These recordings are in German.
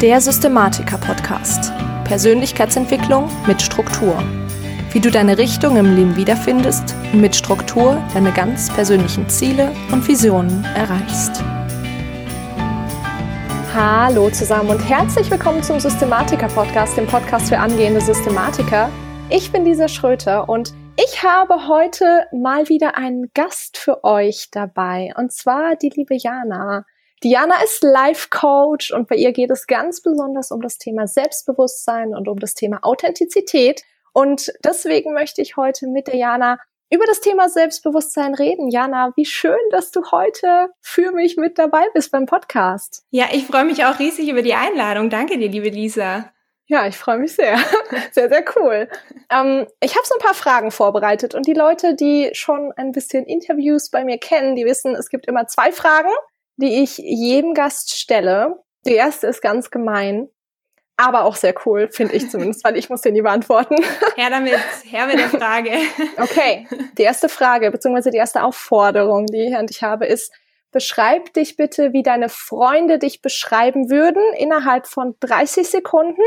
Der Systematiker-Podcast. Persönlichkeitsentwicklung mit Struktur. Wie du deine Richtung im Leben wiederfindest und mit Struktur deine ganz persönlichen Ziele und Visionen erreichst. Hallo zusammen und herzlich willkommen zum Systematiker-Podcast, dem Podcast für angehende Systematiker. Ich bin Lisa Schröter und ich habe heute mal wieder einen Gast für euch dabei und zwar die liebe Jana. Diana ist Life Coach und bei ihr geht es ganz besonders um das Thema Selbstbewusstsein und um das Thema Authentizität. Und deswegen möchte ich heute mit der Jana über das Thema Selbstbewusstsein reden. Jana, wie schön, dass du heute für mich mit dabei bist beim Podcast. Ja, ich freue mich auch riesig über die Einladung. Danke dir, liebe Lisa. Ja, ich freue mich sehr. Sehr, sehr cool. Ähm, ich habe so ein paar Fragen vorbereitet und die Leute, die schon ein bisschen Interviews bei mir kennen, die wissen, es gibt immer zwei Fragen die ich jedem Gast stelle. Die erste ist ganz gemein, aber auch sehr cool, finde ich zumindest, weil ich muss dir nie beantworten. Her damit, her mit der Frage. Okay, die erste Frage, beziehungsweise die erste Aufforderung, die ich an dich habe, ist, beschreib dich bitte, wie deine Freunde dich beschreiben würden, innerhalb von 30 Sekunden.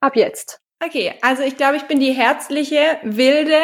Ab jetzt. Okay, also ich glaube, ich bin die herzliche, wilde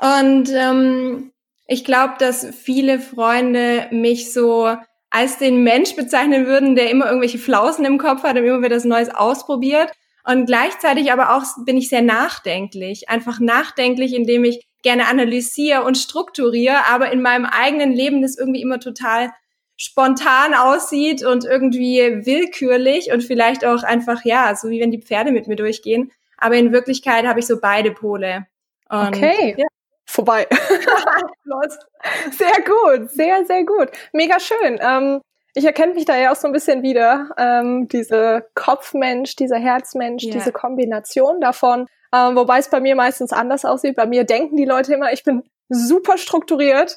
und ähm, ich glaube, dass viele Freunde mich so als den Mensch bezeichnen würden, der immer irgendwelche Flausen im Kopf hat und immer wieder das Neues ausprobiert. Und gleichzeitig aber auch bin ich sehr nachdenklich. Einfach nachdenklich, indem ich gerne analysiere und strukturiere, aber in meinem eigenen Leben das irgendwie immer total spontan aussieht und irgendwie willkürlich und vielleicht auch einfach, ja, so wie wenn die Pferde mit mir durchgehen. Aber in Wirklichkeit habe ich so beide Pole. Und, okay. Ja, vorbei. sehr gut, sehr, sehr gut. Mega schön. Ähm, ich erkenne mich da ja auch so ein bisschen wieder. Ähm, diese Kopfmensch, dieser Herzmensch, yeah. diese Kombination davon. Ähm, wobei es bei mir meistens anders aussieht. Bei mir denken die Leute immer, ich bin super strukturiert.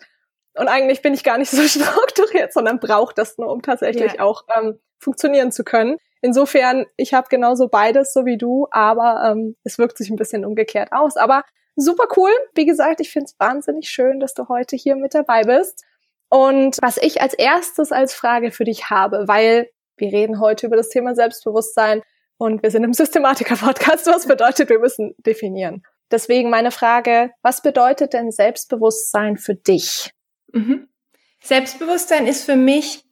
Und eigentlich bin ich gar nicht so strukturiert, sondern brauche das nur, um tatsächlich yeah. auch ähm, funktionieren zu können. Insofern, ich habe genauso beides, so wie du, aber ähm, es wirkt sich ein bisschen umgekehrt aus. Aber super cool. Wie gesagt, ich finde es wahnsinnig schön, dass du heute hier mit dabei bist. Und was ich als erstes als Frage für dich habe, weil wir reden heute über das Thema Selbstbewusstsein und wir sind im Systematiker-Podcast, was bedeutet, wir müssen definieren. Deswegen meine Frage, was bedeutet denn Selbstbewusstsein für dich? Mhm. Selbstbewusstsein ist für mich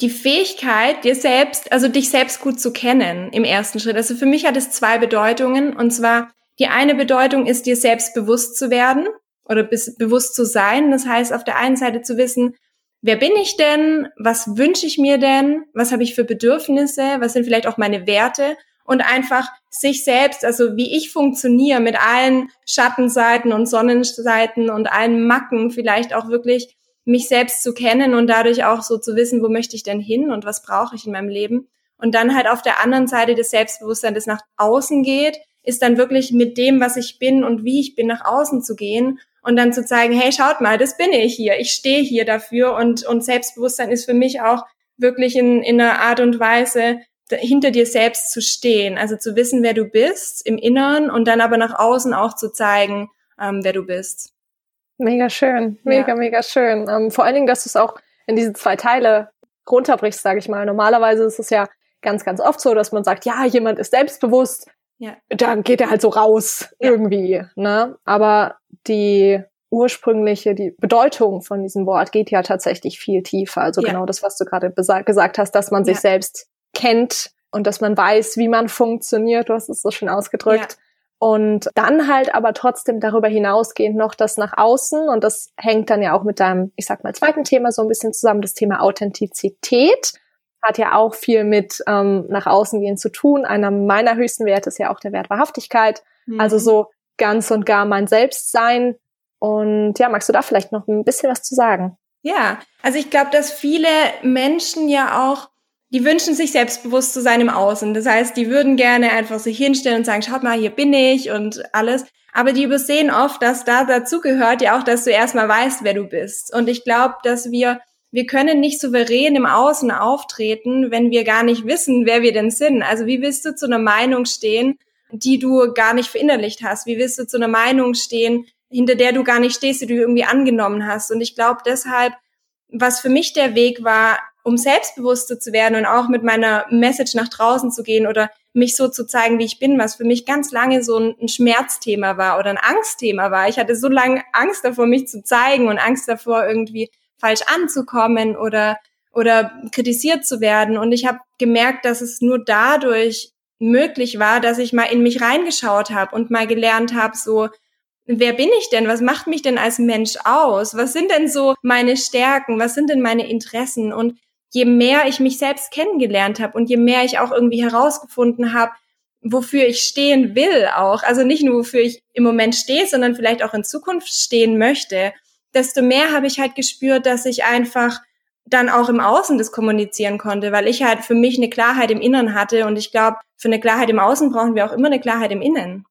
die Fähigkeit, dir selbst, also dich selbst gut zu kennen im ersten Schritt. Also für mich hat es zwei Bedeutungen und zwar die eine Bedeutung ist, dir selbst bewusst zu werden oder bewusst zu sein. Das heißt, auf der einen Seite zu wissen, wer bin ich denn? Was wünsche ich mir denn? Was habe ich für Bedürfnisse? Was sind vielleicht auch meine Werte? Und einfach sich selbst, also wie ich funktioniere mit allen Schattenseiten und Sonnenseiten und allen Macken vielleicht auch wirklich mich selbst zu kennen und dadurch auch so zu wissen, wo möchte ich denn hin und was brauche ich in meinem Leben. Und dann halt auf der anderen Seite das Selbstbewusstsein, das nach außen geht, ist dann wirklich mit dem, was ich bin und wie ich bin, nach außen zu gehen und dann zu zeigen, hey, schaut mal, das bin ich hier, ich stehe hier dafür und, und Selbstbewusstsein ist für mich auch wirklich in, in einer Art und Weise, hinter dir selbst zu stehen, also zu wissen, wer du bist im Inneren und dann aber nach außen auch zu zeigen, ähm, wer du bist. Mega schön, mega, ja. mega schön. Ähm, vor allen Dingen, dass du es auch in diese zwei Teile runterbrichst, sage ich mal. Normalerweise ist es ja ganz, ganz oft so, dass man sagt, ja, jemand ist selbstbewusst, ja. dann geht er halt so raus ja. irgendwie. Ne? Aber die ursprüngliche, die Bedeutung von diesem Wort geht ja tatsächlich viel tiefer. Also ja. genau das, was du gerade gesagt hast, dass man sich selbst kennt und dass man weiß, wie man funktioniert. Du hast es so schön ausgedrückt. Und dann halt aber trotzdem darüber hinausgehend noch das nach außen. Und das hängt dann ja auch mit deinem, ich sag mal, zweiten Thema so ein bisschen zusammen, das Thema Authentizität hat ja auch viel mit ähm, nach außen gehen zu tun. Einer meiner höchsten Werte ist ja auch der Wert Wahrhaftigkeit. Mhm. Also so ganz und gar mein Selbstsein. Und ja, magst du da vielleicht noch ein bisschen was zu sagen? Ja, also ich glaube, dass viele Menschen ja auch, die wünschen sich selbstbewusst zu sein im Außen. Das heißt, die würden gerne einfach sich hinstellen und sagen, schaut mal, hier bin ich und alles. Aber die übersehen oft, dass da dazu gehört ja auch, dass du erstmal weißt, wer du bist. Und ich glaube, dass wir wir können nicht souverän im Außen auftreten, wenn wir gar nicht wissen, wer wir denn sind. Also wie willst du zu einer Meinung stehen, die du gar nicht verinnerlicht hast? Wie willst du zu einer Meinung stehen, hinter der du gar nicht stehst, die du irgendwie angenommen hast? Und ich glaube deshalb, was für mich der Weg war, um selbstbewusster zu werden und auch mit meiner Message nach draußen zu gehen oder mich so zu zeigen, wie ich bin, was für mich ganz lange so ein, Schmerzthema war oder ein Angstthema war. Ich hatte so lange Angst davor, mich zu zeigen und Angst davor, irgendwie falsch anzukommen oder oder kritisiert zu werden. Und ich habe gemerkt, dass es nur dadurch möglich war, dass ich mal in mich reingeschaut habe und mal gelernt habe, so, wer bin ich denn? Was macht mich denn als Mensch aus? Was sind denn so meine Stärken? Was sind denn meine Interessen? Und je mehr ich mich selbst kennengelernt habe und je mehr ich auch irgendwie herausgefunden habe, wofür ich stehen will auch, also nicht nur wofür ich im Moment stehe, sondern vielleicht auch in Zukunft stehen möchte, desto mehr habe ich halt gespürt, dass ich einfach dann auch im Außen das kommunizieren konnte, weil ich halt für mich eine Klarheit im Inneren hatte und ich glaube, für eine Klarheit im Außen brauchen wir auch immer eine Klarheit im Innen.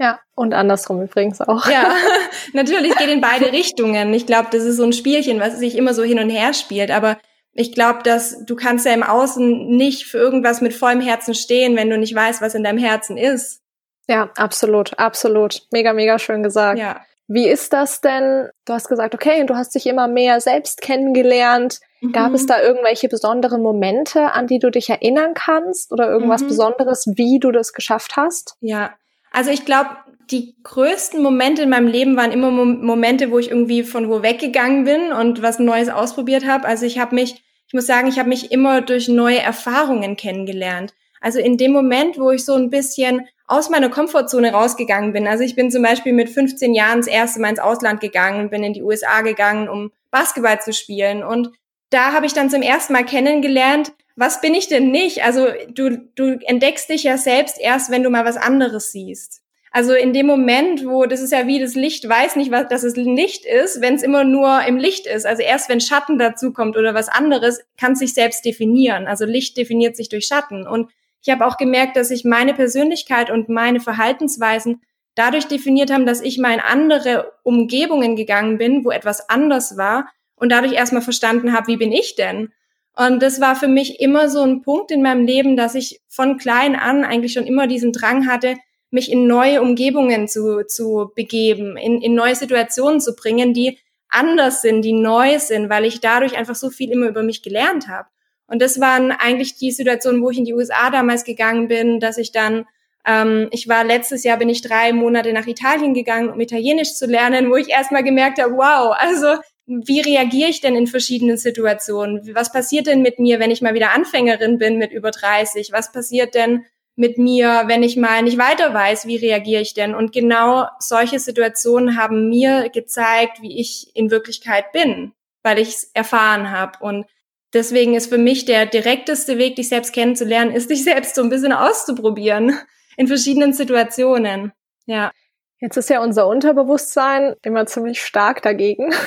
Ja, und andersrum übrigens auch. Ja, natürlich geht in beide Richtungen. Ich glaube, das ist so ein Spielchen, was sich immer so hin und her spielt, aber ich glaube, dass du kannst ja im Außen nicht für irgendwas mit vollem Herzen stehen, wenn du nicht weißt, was in deinem Herzen ist. Ja, absolut, absolut. Mega, mega schön gesagt. Ja. Wie ist das denn? Du hast gesagt, okay, du hast dich immer mehr selbst kennengelernt. Mhm. Gab es da irgendwelche besonderen Momente, an die du dich erinnern kannst oder irgendwas mhm. Besonderes, wie du das geschafft hast? Ja, also ich glaube, die größten Momente in meinem Leben waren immer Momente, wo ich irgendwie von wo weggegangen bin und was Neues ausprobiert habe. Also ich habe mich, ich muss sagen, ich habe mich immer durch neue Erfahrungen kennengelernt. Also in dem Moment, wo ich so ein bisschen aus meiner Komfortzone rausgegangen bin. Also ich bin zum Beispiel mit 15 Jahren das erste Mal ins Ausland gegangen, bin in die USA gegangen, um Basketball zu spielen. Und da habe ich dann zum ersten Mal kennengelernt, was bin ich denn nicht? Also du, du entdeckst dich ja selbst erst, wenn du mal was anderes siehst. Also in dem Moment, wo das ist ja wie das Licht weiß nicht, was, dass es Licht ist, wenn es immer nur im Licht ist. Also erst wenn Schatten dazu kommt oder was anderes, kann es sich selbst definieren. Also Licht definiert sich durch Schatten. Und ich habe auch gemerkt, dass sich meine Persönlichkeit und meine Verhaltensweisen dadurch definiert haben, dass ich mal in andere Umgebungen gegangen bin, wo etwas anders war und dadurch erstmal verstanden habe, wie bin ich denn? Und das war für mich immer so ein Punkt in meinem Leben, dass ich von klein an eigentlich schon immer diesen Drang hatte, mich in neue Umgebungen zu, zu begeben, in, in neue Situationen zu bringen, die anders sind, die neu sind, weil ich dadurch einfach so viel immer über mich gelernt habe. Und das waren eigentlich die Situationen, wo ich in die USA damals gegangen bin, dass ich dann, ähm, ich war letztes Jahr, bin ich drei Monate nach Italien gegangen, um Italienisch zu lernen, wo ich erstmal gemerkt habe, wow, also wie reagiere ich denn in verschiedenen Situationen? Was passiert denn mit mir, wenn ich mal wieder Anfängerin bin mit über 30? Was passiert denn mit mir, wenn ich mal nicht weiter weiß? Wie reagiere ich denn? Und genau solche Situationen haben mir gezeigt, wie ich in Wirklichkeit bin, weil ich es erfahren habe. Und deswegen ist für mich der direkteste Weg, dich selbst kennenzulernen, ist dich selbst so ein bisschen auszuprobieren in verschiedenen Situationen. Ja. Jetzt ist ja unser Unterbewusstsein immer ziemlich stark dagegen.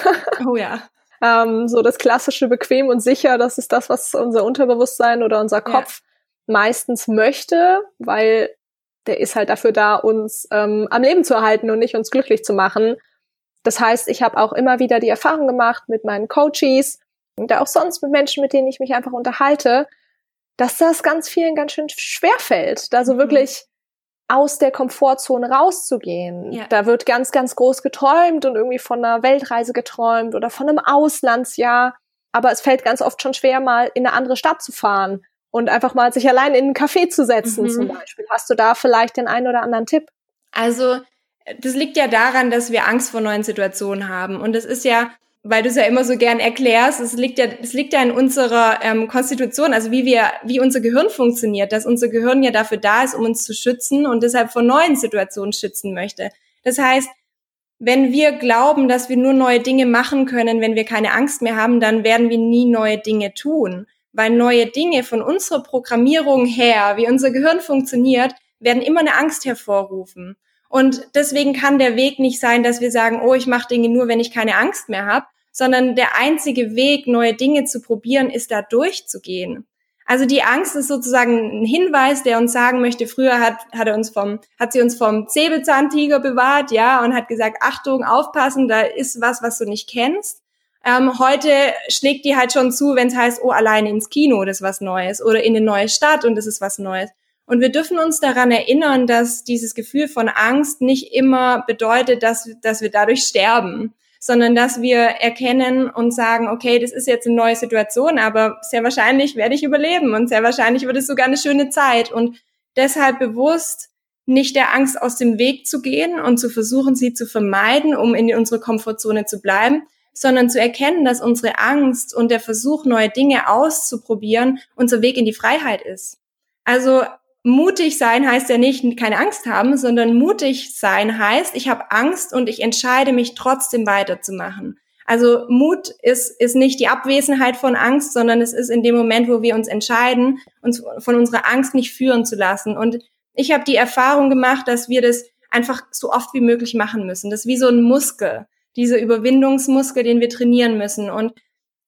Oh ja. ähm, so das klassische bequem und sicher, das ist das, was unser Unterbewusstsein oder unser Kopf ja. meistens möchte, weil der ist halt dafür da, uns ähm, am Leben zu erhalten und nicht uns glücklich zu machen. Das heißt, ich habe auch immer wieder die Erfahrung gemacht mit meinen Coaches und auch sonst mit Menschen, mit denen ich mich einfach unterhalte, dass das ganz vielen ganz schön schwer fällt, da so mhm. wirklich aus der Komfortzone rauszugehen. Ja. Da wird ganz, ganz groß geträumt und irgendwie von einer Weltreise geträumt oder von einem Auslandsjahr. Aber es fällt ganz oft schon schwer, mal in eine andere Stadt zu fahren und einfach mal sich allein in einen Café zu setzen, mhm. zum Beispiel. Hast du da vielleicht den einen oder anderen Tipp? Also, das liegt ja daran, dass wir Angst vor neuen Situationen haben. Und es ist ja weil du es ja immer so gern erklärst, es liegt ja, es liegt ja in unserer ähm, Konstitution, also wie wir, wie unser Gehirn funktioniert, dass unser Gehirn ja dafür da ist, um uns zu schützen und deshalb vor neuen Situationen schützen möchte. Das heißt, wenn wir glauben, dass wir nur neue Dinge machen können, wenn wir keine Angst mehr haben, dann werden wir nie neue Dinge tun. Weil neue Dinge von unserer Programmierung her, wie unser Gehirn funktioniert, werden immer eine Angst hervorrufen. Und deswegen kann der Weg nicht sein, dass wir sagen, oh, ich mache Dinge nur, wenn ich keine Angst mehr habe, sondern der einzige Weg, neue Dinge zu probieren, ist da durchzugehen. Also die Angst ist sozusagen ein Hinweis, der uns sagen möchte, früher hat, hat er uns vom, hat sie uns vom Säbelzahntiger bewahrt, ja, und hat gesagt, Achtung, aufpassen, da ist was, was du nicht kennst. Ähm, heute schlägt die halt schon zu, wenn es heißt, oh, alleine ins Kino, das ist was Neues, oder in eine neue Stadt und das ist was Neues. Und wir dürfen uns daran erinnern, dass dieses Gefühl von Angst nicht immer bedeutet, dass, dass wir dadurch sterben, sondern dass wir erkennen und sagen, okay, das ist jetzt eine neue Situation, aber sehr wahrscheinlich werde ich überleben und sehr wahrscheinlich wird es sogar eine schöne Zeit und deshalb bewusst nicht der Angst aus dem Weg zu gehen und zu versuchen, sie zu vermeiden, um in unsere Komfortzone zu bleiben, sondern zu erkennen, dass unsere Angst und der Versuch, neue Dinge auszuprobieren, unser Weg in die Freiheit ist. Also mutig sein heißt ja nicht keine Angst haben, sondern mutig sein heißt, ich habe Angst und ich entscheide mich trotzdem weiterzumachen. Also Mut ist, ist nicht die Abwesenheit von Angst, sondern es ist in dem Moment, wo wir uns entscheiden, uns von unserer Angst nicht führen zu lassen. Und ich habe die Erfahrung gemacht, dass wir das einfach so oft wie möglich machen müssen. Das ist wie so ein Muskel, dieser Überwindungsmuskel, den wir trainieren müssen. Und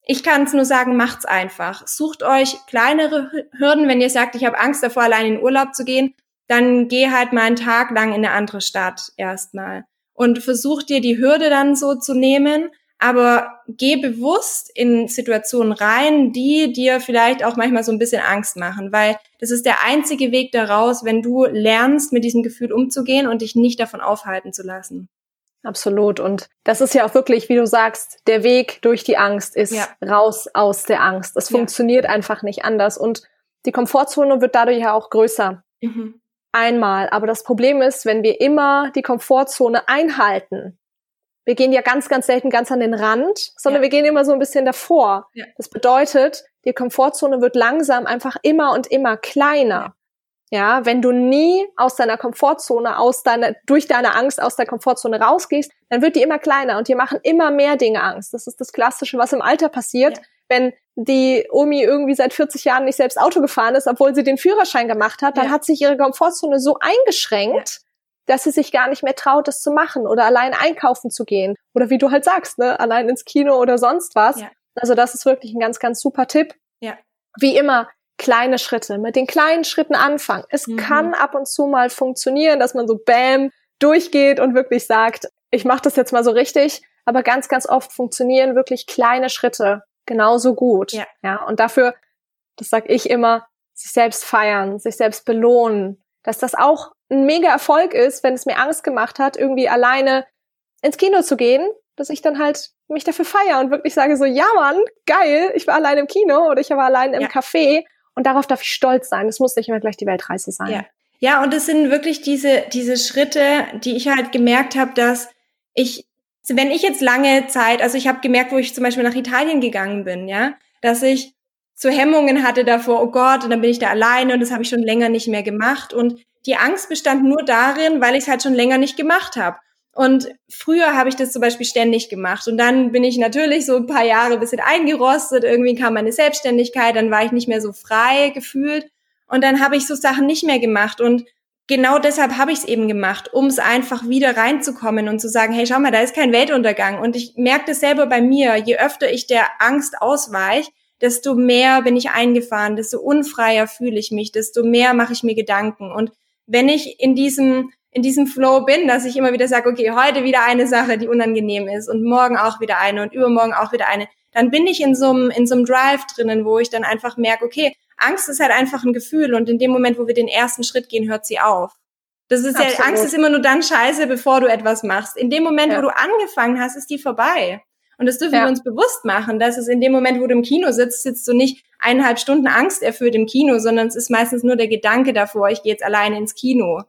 ich kann es nur sagen, macht's einfach. Sucht euch kleinere Hürden, wenn ihr sagt, ich habe Angst davor, allein in Urlaub zu gehen, dann geh halt mal einen Tag lang in eine andere Stadt erstmal und versuch dir die Hürde dann so zu nehmen, aber geh bewusst in Situationen rein, die dir vielleicht auch manchmal so ein bisschen Angst machen, weil das ist der einzige Weg daraus, wenn du lernst, mit diesem Gefühl umzugehen und dich nicht davon aufhalten zu lassen. Absolut. Und das ist ja auch wirklich, wie du sagst, der Weg durch die Angst ist ja. raus aus der Angst. Es ja. funktioniert einfach nicht anders. Und die Komfortzone wird dadurch ja auch größer. Mhm. Einmal. Aber das Problem ist, wenn wir immer die Komfortzone einhalten, wir gehen ja ganz, ganz selten ganz an den Rand, sondern ja. wir gehen immer so ein bisschen davor. Das bedeutet, die Komfortzone wird langsam einfach immer und immer kleiner. Ja, wenn du nie aus deiner Komfortzone, aus deiner, durch deine Angst aus der Komfortzone rausgehst, dann wird die immer kleiner und dir machen immer mehr Dinge Angst. Das ist das Klassische, was im Alter passiert, ja. wenn die Omi irgendwie seit 40 Jahren nicht selbst Auto gefahren ist, obwohl sie den Führerschein gemacht hat, dann ja. hat sich ihre Komfortzone so eingeschränkt, ja. dass sie sich gar nicht mehr traut, das zu machen oder allein einkaufen zu gehen. Oder wie du halt sagst, ne, allein ins Kino oder sonst was. Also das ist wirklich ein ganz, ganz super Tipp. Ja. Wie immer, kleine Schritte, mit den kleinen Schritten anfangen. Es mhm. kann ab und zu mal funktionieren, dass man so bam durchgeht und wirklich sagt, ich mache das jetzt mal so richtig, aber ganz, ganz oft funktionieren wirklich kleine Schritte genauso gut. Ja. ja und dafür, das sag ich immer, sich selbst feiern, sich selbst belohnen, dass das auch ein mega Erfolg ist, wenn es mir Angst gemacht hat, irgendwie alleine ins Kino zu gehen, dass ich dann halt mich dafür feiere und wirklich sage so, ja Mann, geil, ich war allein im Kino oder ich war allein im ja. Café und darauf darf ich stolz sein. Es muss nicht immer gleich die Weltreise sein. Ja. Ja, und es sind wirklich diese, diese Schritte, die ich halt gemerkt habe, dass ich, wenn ich jetzt lange Zeit, also ich habe gemerkt, wo ich zum Beispiel nach Italien gegangen bin, ja, dass ich so Hemmungen hatte davor, oh Gott, und dann bin ich da alleine und das habe ich schon länger nicht mehr gemacht. Und die Angst bestand nur darin, weil ich es halt schon länger nicht gemacht habe. Und früher habe ich das zum Beispiel ständig gemacht. Und dann bin ich natürlich so ein paar Jahre ein bisschen eingerostet. Irgendwie kam meine Selbstständigkeit, dann war ich nicht mehr so frei gefühlt. Und dann habe ich so Sachen nicht mehr gemacht. Und genau deshalb habe ich es eben gemacht, um es einfach wieder reinzukommen und zu sagen, hey, schau mal, da ist kein Weltuntergang. Und ich merke das selber bei mir. Je öfter ich der Angst ausweiche, desto mehr bin ich eingefahren, desto unfreier fühle ich mich, desto mehr mache ich mir Gedanken. Und wenn ich in diesem in diesem Flow bin, dass ich immer wieder sage, okay, heute wieder eine Sache, die unangenehm ist und morgen auch wieder eine und übermorgen auch wieder eine, dann bin ich in so einem, in so einem Drive drinnen, wo ich dann einfach merke, okay, Angst ist halt einfach ein Gefühl und in dem Moment, wo wir den ersten Schritt gehen, hört sie auf. Das ist Absolut. ja, Angst ist immer nur dann scheiße, bevor du etwas machst. In dem Moment, ja. wo du angefangen hast, ist die vorbei. Und das dürfen ja. wir uns bewusst machen, dass es in dem Moment, wo du im Kino sitzt, sitzt du nicht eineinhalb Stunden Angst erfüllt im Kino, sondern es ist meistens nur der Gedanke davor, ich gehe jetzt alleine ins Kino.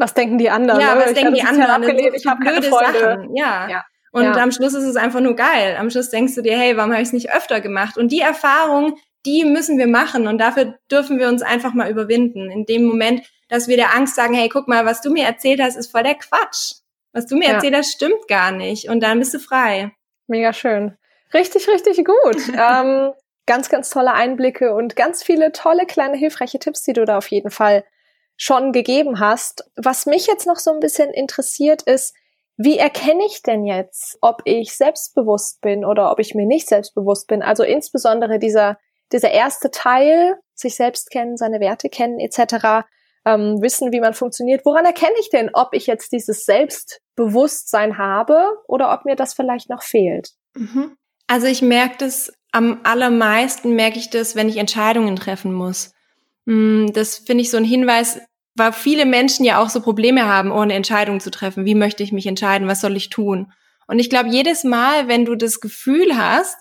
Was denken die anderen? Ja, ne? was ich denken die anderen? Abgelehnt, ich habe blöde Sachen. Ja. ja. Und ja. am Schluss ist es einfach nur geil. Am Schluss denkst du dir, hey, warum habe ich es nicht öfter gemacht? Und die Erfahrung, die müssen wir machen und dafür dürfen wir uns einfach mal überwinden. In dem Moment, dass wir der Angst sagen, hey, guck mal, was du mir erzählt hast, ist voll der Quatsch. Was du mir ja. erzählt hast, stimmt gar nicht. Und dann bist du frei. Mega schön. Richtig, richtig gut. ähm, ganz, ganz tolle Einblicke und ganz viele tolle kleine hilfreiche Tipps, die du da auf jeden Fall schon gegeben hast. Was mich jetzt noch so ein bisschen interessiert ist, wie erkenne ich denn jetzt, ob ich selbstbewusst bin oder ob ich mir nicht selbstbewusst bin? Also insbesondere dieser, dieser erste Teil, sich selbst kennen, seine Werte kennen etc., ähm, wissen, wie man funktioniert. Woran erkenne ich denn, ob ich jetzt dieses Selbstbewusstsein habe oder ob mir das vielleicht noch fehlt? Mhm. Also ich merke das am allermeisten, merke ich das, wenn ich Entscheidungen treffen muss. Mm, das finde ich so ein Hinweis, weil viele Menschen ja auch so Probleme haben, ohne Entscheidungen zu treffen. Wie möchte ich mich entscheiden? Was soll ich tun? Und ich glaube, jedes Mal, wenn du das Gefühl hast,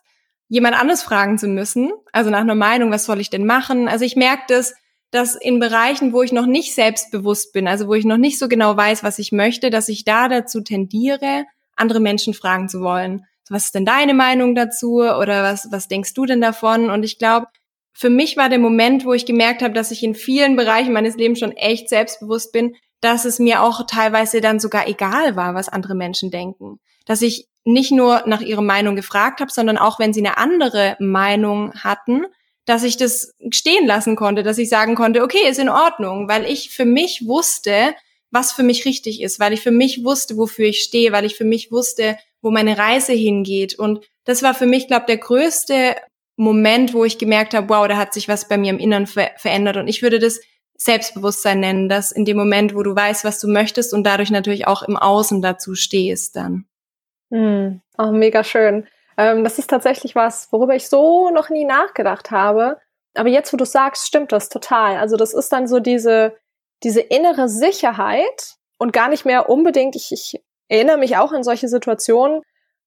jemand anderes fragen zu müssen, also nach einer Meinung, was soll ich denn machen? Also ich merke das, dass in Bereichen, wo ich noch nicht selbstbewusst bin, also wo ich noch nicht so genau weiß, was ich möchte, dass ich da dazu tendiere, andere Menschen fragen zu wollen. Was ist denn deine Meinung dazu oder was, was denkst du denn davon? Und ich glaube, für mich war der Moment, wo ich gemerkt habe, dass ich in vielen Bereichen meines Lebens schon echt selbstbewusst bin, dass es mir auch teilweise dann sogar egal war, was andere Menschen denken. Dass ich nicht nur nach ihrer Meinung gefragt habe, sondern auch wenn sie eine andere Meinung hatten, dass ich das stehen lassen konnte, dass ich sagen konnte, okay, ist in Ordnung, weil ich für mich wusste, was für mich richtig ist, weil ich für mich wusste, wofür ich stehe, weil ich für mich wusste, wo meine Reise hingeht. Und das war für mich, glaube der größte Moment, wo ich gemerkt habe, wow, da hat sich was bei mir im Inneren ver verändert. Und ich würde das Selbstbewusstsein nennen, dass in dem Moment, wo du weißt, was du möchtest und dadurch natürlich auch im Außen dazu stehst dann. Mm, oh, mega schön. Ähm, das ist tatsächlich was, worüber ich so noch nie nachgedacht habe. Aber jetzt, wo du sagst, stimmt das total. Also das ist dann so diese, diese innere Sicherheit und gar nicht mehr unbedingt, ich, ich erinnere mich auch an solche Situationen,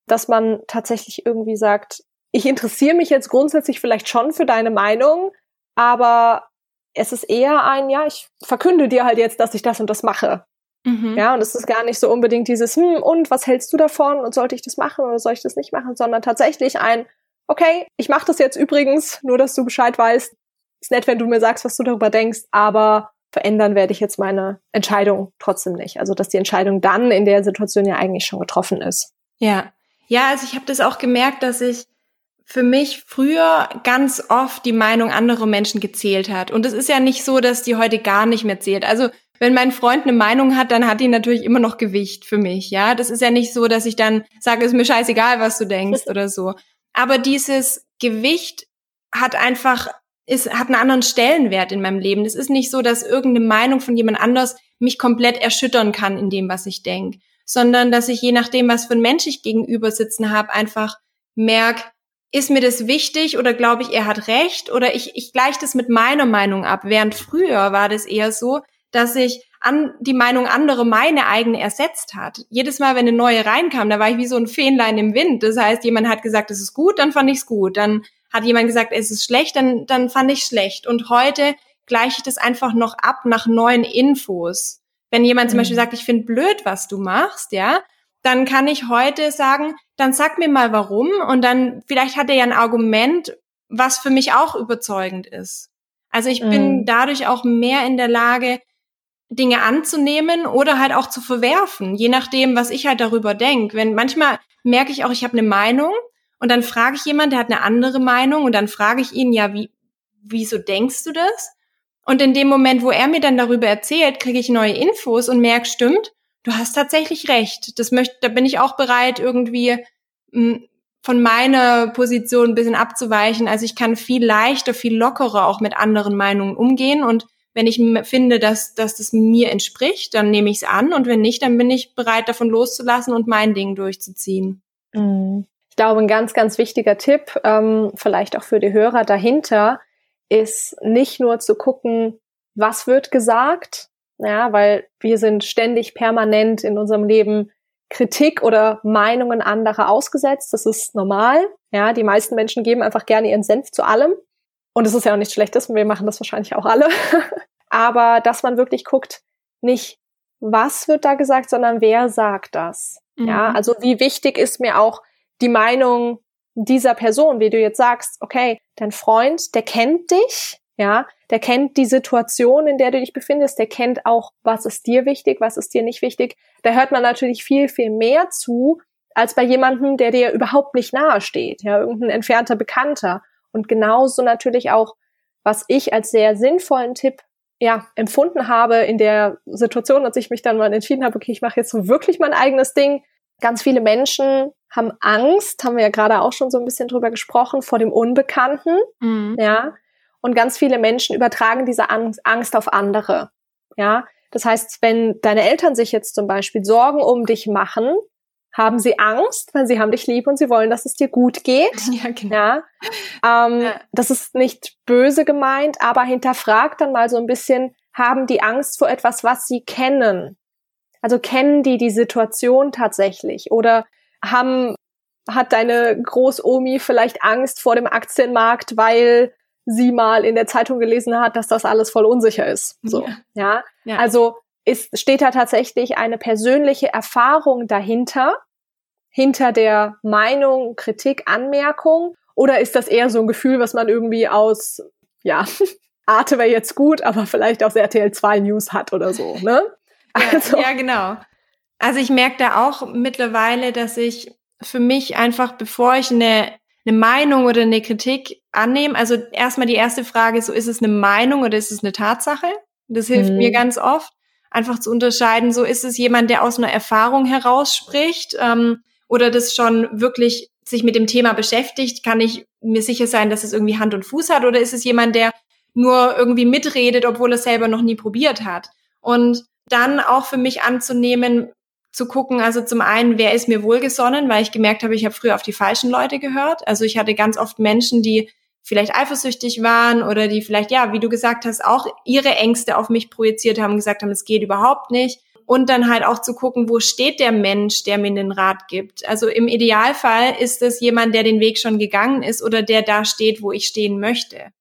dass man tatsächlich irgendwie sagt, ich interessiere mich jetzt grundsätzlich vielleicht schon für deine Meinung, aber es ist eher ein, ja, ich verkünde dir halt jetzt, dass ich das und das mache. Mhm. Ja, und es ist gar nicht so unbedingt dieses, hm, und was hältst du davon und sollte ich das machen oder soll ich das nicht machen, sondern tatsächlich ein, okay, ich mache das jetzt übrigens, nur dass du Bescheid weißt. Ist nett, wenn du mir sagst, was du darüber denkst, aber verändern werde ich jetzt meine Entscheidung trotzdem nicht. Also, dass die Entscheidung dann in der Situation ja eigentlich schon getroffen ist. Ja. Ja, also ich habe das auch gemerkt, dass ich für mich früher ganz oft die Meinung anderer Menschen gezählt hat. Und es ist ja nicht so, dass die heute gar nicht mehr zählt. Also wenn mein Freund eine Meinung hat, dann hat die natürlich immer noch Gewicht für mich. Ja, das ist ja nicht so, dass ich dann sage, ist mir scheißegal, was du denkst oder so. Aber dieses Gewicht hat einfach ist, hat einen anderen Stellenwert in meinem Leben. Es ist nicht so, dass irgendeine Meinung von jemand anders mich komplett erschüttern kann in dem, was ich denke, sondern dass ich je nachdem, was für ein Mensch ich gegenüber sitzen habe, einfach merke, ist mir das wichtig oder glaube ich, er hat recht oder ich, ich gleiche das mit meiner Meinung ab. Während früher war das eher so, dass ich an die Meinung anderer meine eigene ersetzt hat. Jedes Mal, wenn eine neue reinkam, da war ich wie so ein Fähnlein im Wind. Das heißt, jemand hat gesagt, es ist gut, dann fand ich es gut. Dann hat jemand gesagt, es ist schlecht, dann, dann fand ich schlecht. Und heute gleiche ich das einfach noch ab nach neuen Infos. Wenn jemand zum mhm. Beispiel sagt, ich finde blöd, was du machst, ja, dann kann ich heute sagen, dann sag mir mal warum und dann vielleicht hat er ja ein Argument, was für mich auch überzeugend ist. Also ich mhm. bin dadurch auch mehr in der Lage, Dinge anzunehmen oder halt auch zu verwerfen, je nachdem, was ich halt darüber denke. Wenn manchmal merke ich auch, ich habe eine Meinung und dann frage ich jemand, der hat eine andere Meinung und dann frage ich ihn, ja, wie, wieso denkst du das? Und in dem Moment, wo er mir dann darüber erzählt, kriege ich neue Infos und merke, stimmt, du hast tatsächlich recht. Das möchte, da bin ich auch bereit, irgendwie hm, von meiner Position ein bisschen abzuweichen. Also ich kann viel leichter, viel lockerer auch mit anderen Meinungen umgehen. Und wenn ich finde, dass, dass das mir entspricht, dann nehme ich es an. Und wenn nicht, dann bin ich bereit, davon loszulassen und mein Ding durchzuziehen. Mhm. Ich glaube, ein ganz, ganz wichtiger Tipp, ähm, vielleicht auch für die Hörer dahinter, ist nicht nur zu gucken, was wird gesagt, ja, weil wir sind ständig permanent in unserem Leben Kritik oder Meinungen anderer ausgesetzt. Das ist normal. Ja, die meisten Menschen geben einfach gerne ihren Senf zu allem. Und es ist ja auch nichts Schlechtes wir machen das wahrscheinlich auch alle. Aber dass man wirklich guckt, nicht was wird da gesagt, sondern wer sagt das. Mhm. Ja, also wie wichtig ist mir auch die Meinung dieser Person, wie du jetzt sagst, okay, dein Freund, der kennt dich, ja, der kennt die Situation, in der du dich befindest, der kennt auch, was ist dir wichtig, was ist dir nicht wichtig. Da hört man natürlich viel, viel mehr zu, als bei jemandem, der dir überhaupt nicht nahe steht, ja, irgendein entfernter Bekannter. Und genauso natürlich auch, was ich als sehr sinnvollen Tipp ja, empfunden habe in der Situation, als ich mich dann mal entschieden habe, okay, ich mache jetzt so wirklich mein eigenes Ding. Ganz viele Menschen haben Angst, haben wir ja gerade auch schon so ein bisschen drüber gesprochen, vor dem Unbekannten. Mhm. Ja, und ganz viele Menschen übertragen diese Angst auf andere. Ja, das heißt, wenn deine Eltern sich jetzt zum Beispiel Sorgen um dich machen, haben sie Angst, weil sie haben dich lieb und sie wollen, dass es dir gut geht. Ja, genau. Ja, ähm, ja. Das ist nicht böse gemeint, aber hinterfragt dann mal so ein bisschen, haben die Angst vor etwas, was sie kennen? Also kennen die die Situation tatsächlich? Oder haben, hat deine Großomi vielleicht Angst vor dem Aktienmarkt, weil sie mal in der Zeitung gelesen hat, dass das alles voll unsicher ist. So, ja. ja? Also ist, steht da tatsächlich eine persönliche Erfahrung dahinter, hinter der Meinung, Kritik, Anmerkung? Oder ist das eher so ein Gefühl, was man irgendwie aus, ja, Arte wäre jetzt gut, aber vielleicht aus RTL 2 News hat oder so, ne? Also. Ja, ja, genau. Also ich merke da auch mittlerweile, dass ich für mich einfach, bevor ich eine, eine Meinung oder eine Kritik annehme, also erstmal die erste Frage, so ist es eine Meinung oder ist es eine Tatsache? Das hilft mhm. mir ganz oft, einfach zu unterscheiden, so ist es jemand, der aus einer Erfahrung heraus spricht ähm, oder das schon wirklich sich mit dem Thema beschäftigt, kann ich mir sicher sein, dass es irgendwie Hand und Fuß hat oder ist es jemand, der nur irgendwie mitredet, obwohl er selber noch nie probiert hat. Und dann auch für mich anzunehmen, zu gucken, also zum einen, wer ist mir wohlgesonnen, weil ich gemerkt habe, ich habe früher auf die falschen Leute gehört. Also ich hatte ganz oft Menschen, die vielleicht eifersüchtig waren oder die vielleicht, ja, wie du gesagt hast, auch ihre Ängste auf mich projiziert haben, gesagt haben, es geht überhaupt nicht. Und dann halt auch zu gucken, wo steht der Mensch, der mir den Rat gibt. Also im Idealfall ist es jemand, der den Weg schon gegangen ist oder der da steht, wo ich stehen möchte.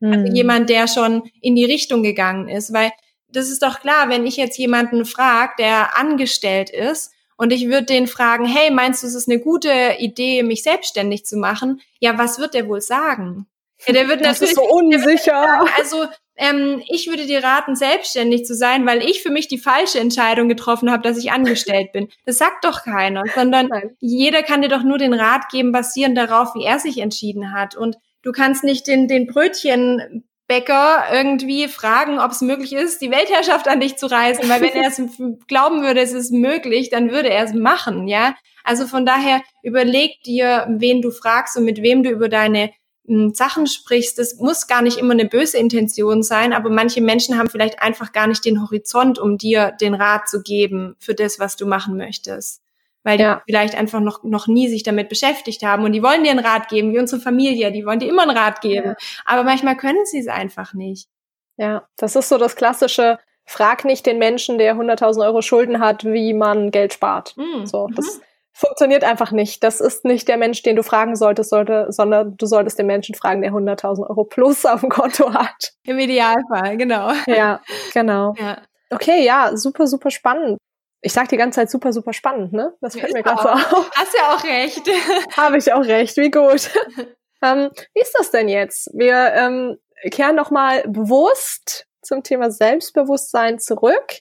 Also hm. Also jemand, der schon in die Richtung gegangen ist, weil das ist doch klar, wenn ich jetzt jemanden frage, der angestellt ist und ich würde den fragen, hey, meinst du, es ist eine gute Idee, mich selbstständig zu machen? Ja, was wird der wohl sagen? Ja, der wird das natürlich, ist so unsicher. Sagen, also ähm, ich würde dir raten, selbstständig zu sein, weil ich für mich die falsche Entscheidung getroffen habe, dass ich angestellt bin. Das sagt doch keiner, sondern Nein. jeder kann dir doch nur den Rat geben, basierend darauf, wie er sich entschieden hat. Und du kannst nicht den, den Brötchen Bäcker irgendwie fragen, ob es möglich ist, die Weltherrschaft an dich zu reißen, weil wenn er es glauben würde, es ist möglich, dann würde er es machen, ja. Also von daher überleg dir, wen du fragst und mit wem du über deine hm, Sachen sprichst. Das muss gar nicht immer eine böse Intention sein, aber manche Menschen haben vielleicht einfach gar nicht den Horizont, um dir den Rat zu geben für das, was du machen möchtest weil ja. die vielleicht einfach noch, noch nie sich damit beschäftigt haben und die wollen dir einen Rat geben, wie unsere Familie, die wollen dir immer einen Rat geben. Ja. Aber manchmal können sie es einfach nicht. Ja, das ist so das klassische, frag nicht den Menschen, der 100.000 Euro Schulden hat, wie man Geld spart. Mhm. So, das mhm. funktioniert einfach nicht. Das ist nicht der Mensch, den du fragen solltest, sollte, sondern du solltest den Menschen fragen, der 100.000 Euro plus auf dem Konto hat. Im Idealfall, genau. Ja, genau. Ja. Okay, ja, super, super spannend. Ich sag die ganze Zeit super, super spannend, ne? Das fällt mir gerade so auf. Hast ja auch recht. Habe ich auch recht, wie gut. ähm, wie ist das denn jetzt? Wir ähm, kehren nochmal bewusst zum Thema Selbstbewusstsein zurück.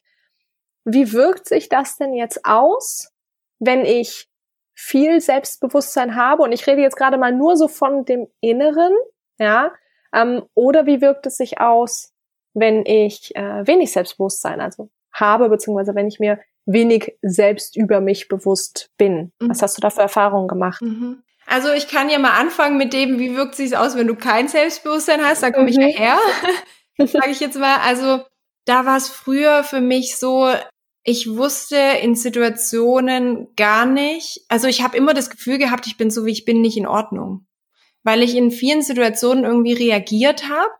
Wie wirkt sich das denn jetzt aus, wenn ich viel Selbstbewusstsein habe? Und ich rede jetzt gerade mal nur so von dem Inneren, ja? Ähm, oder wie wirkt es sich aus, wenn ich äh, wenig Selbstbewusstsein also habe, beziehungsweise wenn ich mir wenig selbst über mich bewusst bin. Mhm. Was hast du da für Erfahrungen gemacht? Mhm. Also ich kann ja mal anfangen mit dem, wie wirkt sich aus, wenn du kein Selbstbewusstsein hast? Da komme ich ja her, sage ich jetzt mal. Also da war es früher für mich so, ich wusste in Situationen gar nicht, also ich habe immer das Gefühl gehabt, ich bin so wie ich bin nicht in Ordnung, weil ich in vielen Situationen irgendwie reagiert habe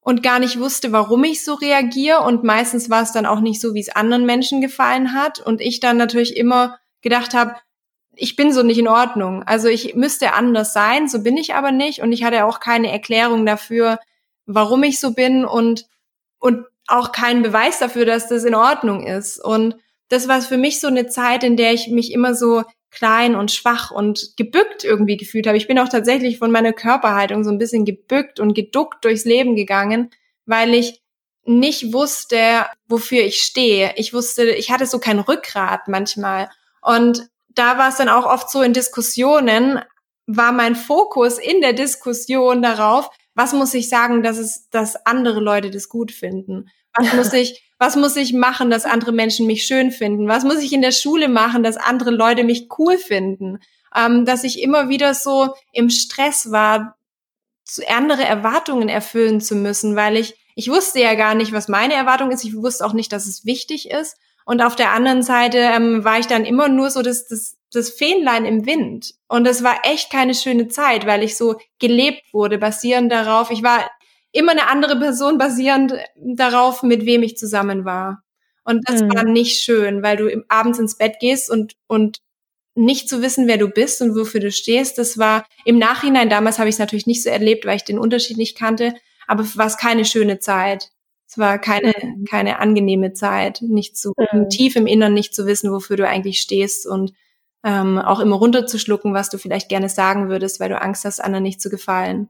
und gar nicht wusste, warum ich so reagiere. Und meistens war es dann auch nicht so, wie es anderen Menschen gefallen hat. Und ich dann natürlich immer gedacht habe, ich bin so nicht in Ordnung. Also ich müsste anders sein, so bin ich aber nicht. Und ich hatte auch keine Erklärung dafür, warum ich so bin und, und auch keinen Beweis dafür, dass das in Ordnung ist. Und das war für mich so eine Zeit, in der ich mich immer so klein und schwach und gebückt irgendwie gefühlt habe. Ich bin auch tatsächlich von meiner Körperhaltung so ein bisschen gebückt und geduckt durchs Leben gegangen, weil ich nicht wusste, wofür ich stehe. Ich wusste, ich hatte so kein Rückgrat manchmal. Und da war es dann auch oft so in Diskussionen, war mein Fokus in der Diskussion darauf, was muss ich sagen, dass es, dass andere Leute das gut finden? Was muss ich, was muss ich machen, dass andere Menschen mich schön finden? Was muss ich in der Schule machen, dass andere Leute mich cool finden? Ähm, dass ich immer wieder so im Stress war, zu andere Erwartungen erfüllen zu müssen, weil ich, ich wusste ja gar nicht, was meine Erwartung ist. Ich wusste auch nicht, dass es wichtig ist. Und auf der anderen Seite ähm, war ich dann immer nur so das, das, das Fähnlein im Wind. Und es war echt keine schöne Zeit, weil ich so gelebt wurde, basierend darauf. Ich war immer eine andere Person basierend darauf, mit wem ich zusammen war. Und das mhm. war nicht schön, weil du abends ins Bett gehst und, und nicht zu wissen, wer du bist und wofür du stehst, das war im Nachhinein, damals habe ich es natürlich nicht so erlebt, weil ich den Unterschied nicht kannte, aber war es keine schöne Zeit. Es war keine, mhm. keine angenehme Zeit, nicht zu, mhm. tief im Innern nicht zu wissen, wofür du eigentlich stehst und ähm, auch immer runterzuschlucken, was du vielleicht gerne sagen würdest, weil du Angst hast, anderen nicht zu gefallen.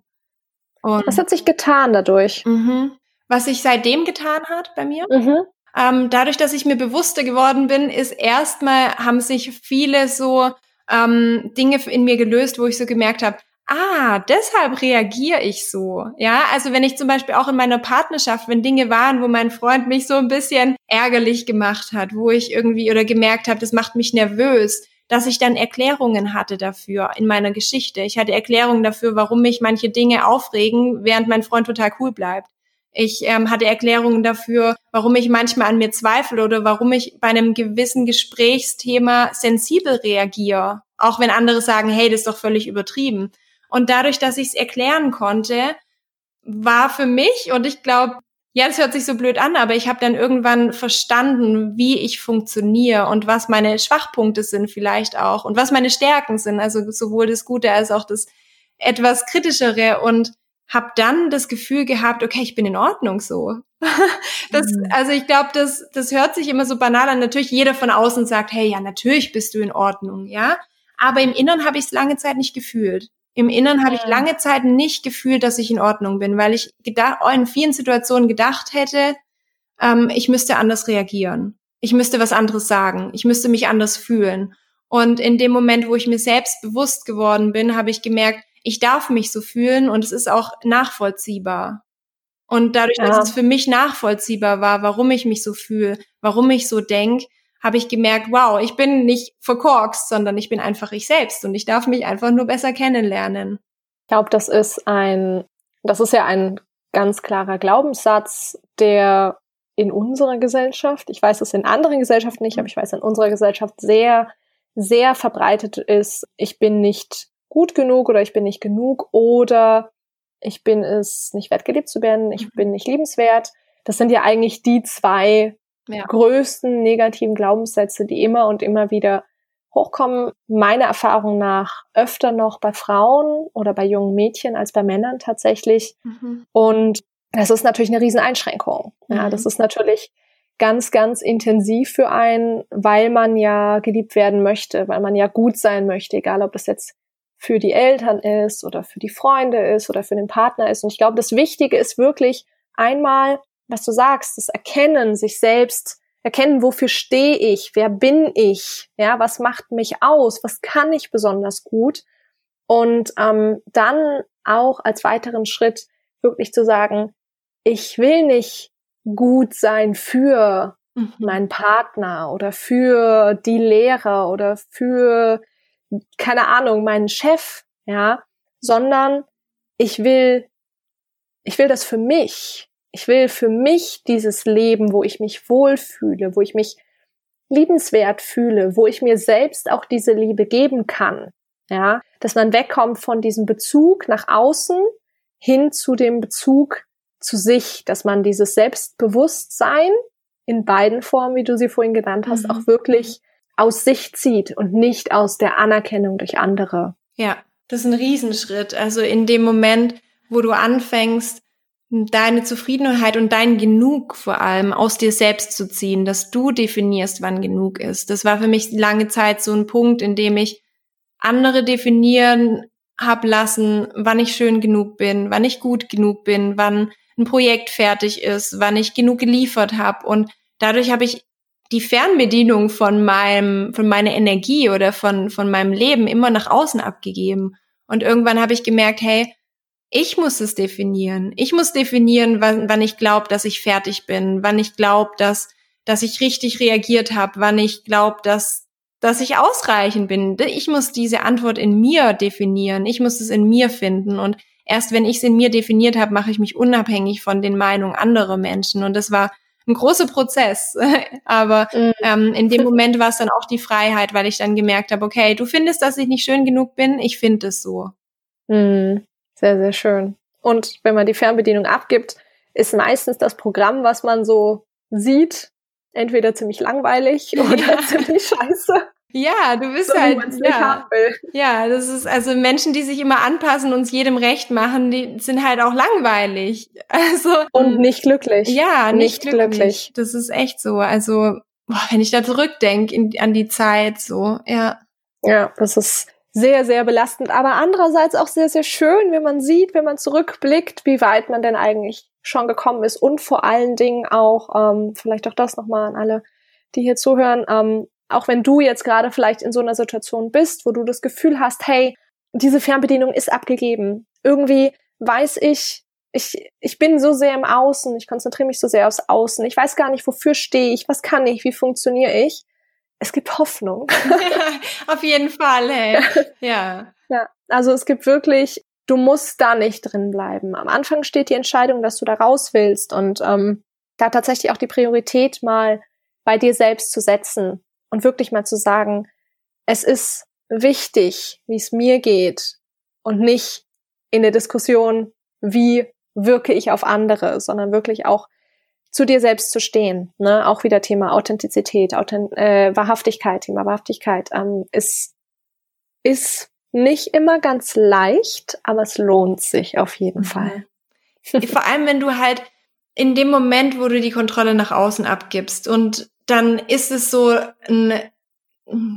Und was hat sich getan dadurch? Mhm. Was sich seitdem getan hat bei mir? Mhm. Ähm, dadurch, dass ich mir bewusster geworden bin, ist erstmal haben sich viele so ähm, Dinge in mir gelöst, wo ich so gemerkt habe, ah, deshalb reagiere ich so. Ja, also wenn ich zum Beispiel auch in meiner Partnerschaft, wenn Dinge waren, wo mein Freund mich so ein bisschen ärgerlich gemacht hat, wo ich irgendwie oder gemerkt habe, das macht mich nervös, dass ich dann Erklärungen hatte dafür in meiner Geschichte. Ich hatte Erklärungen dafür, warum mich manche Dinge aufregen, während mein Freund total cool bleibt. Ich ähm, hatte Erklärungen dafür, warum ich manchmal an mir zweifle oder warum ich bei einem gewissen Gesprächsthema sensibel reagiere, auch wenn andere sagen, hey, das ist doch völlig übertrieben. Und dadurch, dass ich es erklären konnte, war für mich, und ich glaube, ja, das hört sich so blöd an, aber ich habe dann irgendwann verstanden, wie ich funktioniere und was meine Schwachpunkte sind vielleicht auch und was meine Stärken sind, also sowohl das Gute als auch das etwas kritischere und habe dann das Gefühl gehabt, okay, ich bin in Ordnung so. das, mhm. Also ich glaube, das, das hört sich immer so banal an. Natürlich jeder von außen sagt, hey, ja, natürlich bist du in Ordnung, ja. Aber im Innern habe ich es lange Zeit nicht gefühlt. Im Innern habe ich lange Zeit nicht gefühlt, dass ich in Ordnung bin, weil ich gedacht, in vielen Situationen gedacht hätte, ähm, ich müsste anders reagieren. Ich müsste was anderes sagen. Ich müsste mich anders fühlen. Und in dem Moment, wo ich mir selbst bewusst geworden bin, habe ich gemerkt, ich darf mich so fühlen und es ist auch nachvollziehbar. Und dadurch, ja. dass es für mich nachvollziehbar war, warum ich mich so fühle, warum ich so denk, habe ich gemerkt, wow, ich bin nicht verkorkst, sondern ich bin einfach ich selbst und ich darf mich einfach nur besser kennenlernen. Ich glaube, das ist ein, das ist ja ein ganz klarer Glaubenssatz, der in unserer Gesellschaft, ich weiß es in anderen Gesellschaften nicht, aber ich weiß in unserer Gesellschaft sehr, sehr verbreitet ist. Ich bin nicht gut genug oder ich bin nicht genug oder ich bin es nicht wert, geliebt zu werden, ich mhm. bin nicht liebenswert. Das sind ja eigentlich die zwei ja. größten negativen Glaubenssätze, die immer und immer wieder hochkommen, meiner Erfahrung nach öfter noch bei Frauen oder bei jungen Mädchen als bei Männern tatsächlich. Mhm. Und das ist natürlich eine Rieseneinschränkung. Mhm. Ja, das ist natürlich ganz, ganz intensiv für einen, weil man ja geliebt werden möchte, weil man ja gut sein möchte, egal ob das jetzt für die Eltern ist oder für die Freunde ist oder für den Partner ist. Und ich glaube, das Wichtige ist wirklich einmal was du sagst, das Erkennen, sich selbst erkennen, wofür stehe ich, wer bin ich, ja, was macht mich aus, was kann ich besonders gut und ähm, dann auch als weiteren Schritt wirklich zu sagen, ich will nicht gut sein für mhm. meinen Partner oder für die Lehrer oder für keine Ahnung meinen Chef, ja, sondern ich will ich will das für mich ich will für mich dieses Leben, wo ich mich wohlfühle, wo ich mich liebenswert fühle, wo ich mir selbst auch diese Liebe geben kann. Ja, dass man wegkommt von diesem Bezug nach außen hin zu dem Bezug zu sich, dass man dieses Selbstbewusstsein in beiden Formen, wie du sie vorhin genannt hast, mhm. auch wirklich aus sich zieht und nicht aus der Anerkennung durch andere. Ja, das ist ein Riesenschritt. Also in dem Moment, wo du anfängst, deine Zufriedenheit und dein Genug vor allem aus dir selbst zu ziehen, dass du definierst, wann genug ist. Das war für mich lange Zeit so ein Punkt, in dem ich andere definieren hab lassen, wann ich schön genug bin, wann ich gut genug bin, wann ein Projekt fertig ist, wann ich genug geliefert habe und dadurch habe ich die Fernbedienung von meinem von meiner Energie oder von von meinem Leben immer nach außen abgegeben und irgendwann habe ich gemerkt, hey, ich muss es definieren. Ich muss definieren, wann, wann ich glaube, dass ich fertig bin, wann ich glaube, dass, dass ich richtig reagiert habe, wann ich glaube, dass, dass ich ausreichend bin. Ich muss diese Antwort in mir definieren. Ich muss es in mir finden. Und erst wenn ich es in mir definiert habe, mache ich mich unabhängig von den Meinungen anderer Menschen. Und das war ein großer Prozess. Aber mhm. ähm, in dem Moment war es dann auch die Freiheit, weil ich dann gemerkt habe, okay, du findest, dass ich nicht schön genug bin, ich finde es so. Mhm. Sehr, sehr schön. Und wenn man die Fernbedienung abgibt, ist meistens das Programm, was man so sieht, entweder ziemlich langweilig oder ja. ziemlich scheiße. Ja, du bist so, halt. Ja. ja, das ist also Menschen, die sich immer anpassen und es jedem recht machen, die sind halt auch langweilig. Also und nicht glücklich. Ja, nicht, nicht glücklich. glücklich. Das ist echt so. Also boah, wenn ich da zurückdenke an die Zeit, so ja. Ja, das ist sehr, sehr belastend, aber andererseits auch sehr, sehr schön, wenn man sieht, wenn man zurückblickt, wie weit man denn eigentlich schon gekommen ist und vor allen Dingen auch, ähm, vielleicht auch das nochmal an alle, die hier zuhören, ähm, auch wenn du jetzt gerade vielleicht in so einer Situation bist, wo du das Gefühl hast, hey, diese Fernbedienung ist abgegeben. Irgendwie weiß ich, ich, ich bin so sehr im Außen, ich konzentriere mich so sehr aufs Außen. Ich weiß gar nicht, wofür stehe ich, was kann ich, wie funktioniere ich. Es gibt Hoffnung. Ja, auf jeden Fall, hey. Ja. Ja, also es gibt wirklich, du musst da nicht drin bleiben. Am Anfang steht die Entscheidung, dass du da raus willst und ähm, da tatsächlich auch die Priorität mal bei dir selbst zu setzen und wirklich mal zu sagen, es ist wichtig, wie es mir geht und nicht in der Diskussion, wie wirke ich auf andere, sondern wirklich auch zu dir selbst zu stehen. Ne? Auch wieder Thema Authentizität, Authent äh, Wahrhaftigkeit, Thema Wahrhaftigkeit ähm, ist, ist nicht immer ganz leicht, aber es lohnt sich auf jeden mhm. Fall. Vor allem, wenn du halt in dem Moment, wo du die Kontrolle nach außen abgibst und dann ist es so ein,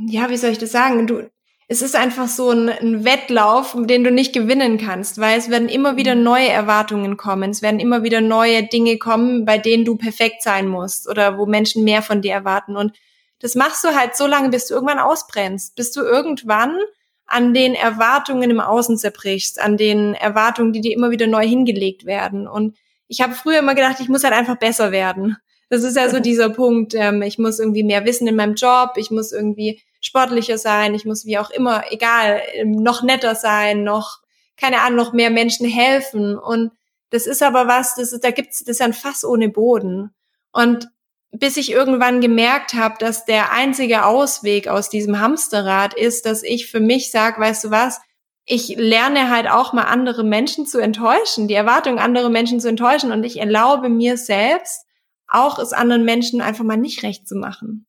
ja, wie soll ich das sagen? Du, es ist einfach so ein, ein, Wettlauf, den du nicht gewinnen kannst, weil es werden immer wieder mhm. neue Erwartungen kommen, es werden immer wieder neue Dinge kommen, bei denen du perfekt sein musst oder wo Menschen mehr von dir erwarten. Und das machst du halt so lange, bis du irgendwann ausbrennst, bis du irgendwann an den Erwartungen im Außen zerbrichst, an den Erwartungen, die dir immer wieder neu hingelegt werden. Und ich habe früher immer gedacht, ich muss halt einfach besser werden. Das ist ja so dieser Punkt, ähm, ich muss irgendwie mehr wissen in meinem Job, ich muss irgendwie sportlicher sein, ich muss wie auch immer, egal, ähm, noch netter sein, noch, keine Ahnung, noch mehr Menschen helfen. Und das ist aber was, das ist, da gibt's, das ist ein Fass ohne Boden. Und bis ich irgendwann gemerkt habe, dass der einzige Ausweg aus diesem Hamsterrad ist, dass ich für mich sage, weißt du was, ich lerne halt auch mal andere Menschen zu enttäuschen, die Erwartung anderer Menschen zu enttäuschen und ich erlaube mir selbst, auch es anderen Menschen einfach mal nicht recht zu machen.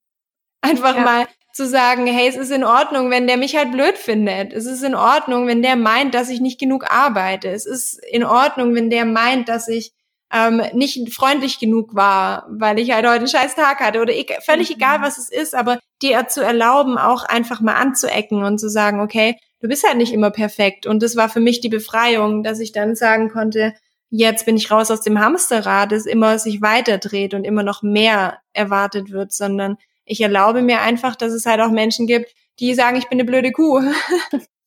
Einfach ja. mal zu sagen, hey, es ist in Ordnung, wenn der mich halt blöd findet. Es ist in Ordnung, wenn der meint, dass ich nicht genug arbeite. Es ist in Ordnung, wenn der meint, dass ich ähm, nicht freundlich genug war, weil ich halt heute einen scheiß Tag hatte oder e völlig mhm. egal, was es ist, aber dir zu erlauben, auch einfach mal anzuecken und zu sagen, okay, du bist halt nicht immer perfekt. Und das war für mich die Befreiung, dass ich dann sagen konnte, jetzt bin ich raus aus dem Hamsterrad, das immer sich weiterdreht und immer noch mehr erwartet wird, sondern ich erlaube mir einfach, dass es halt auch Menschen gibt, die sagen, ich bin eine blöde Kuh.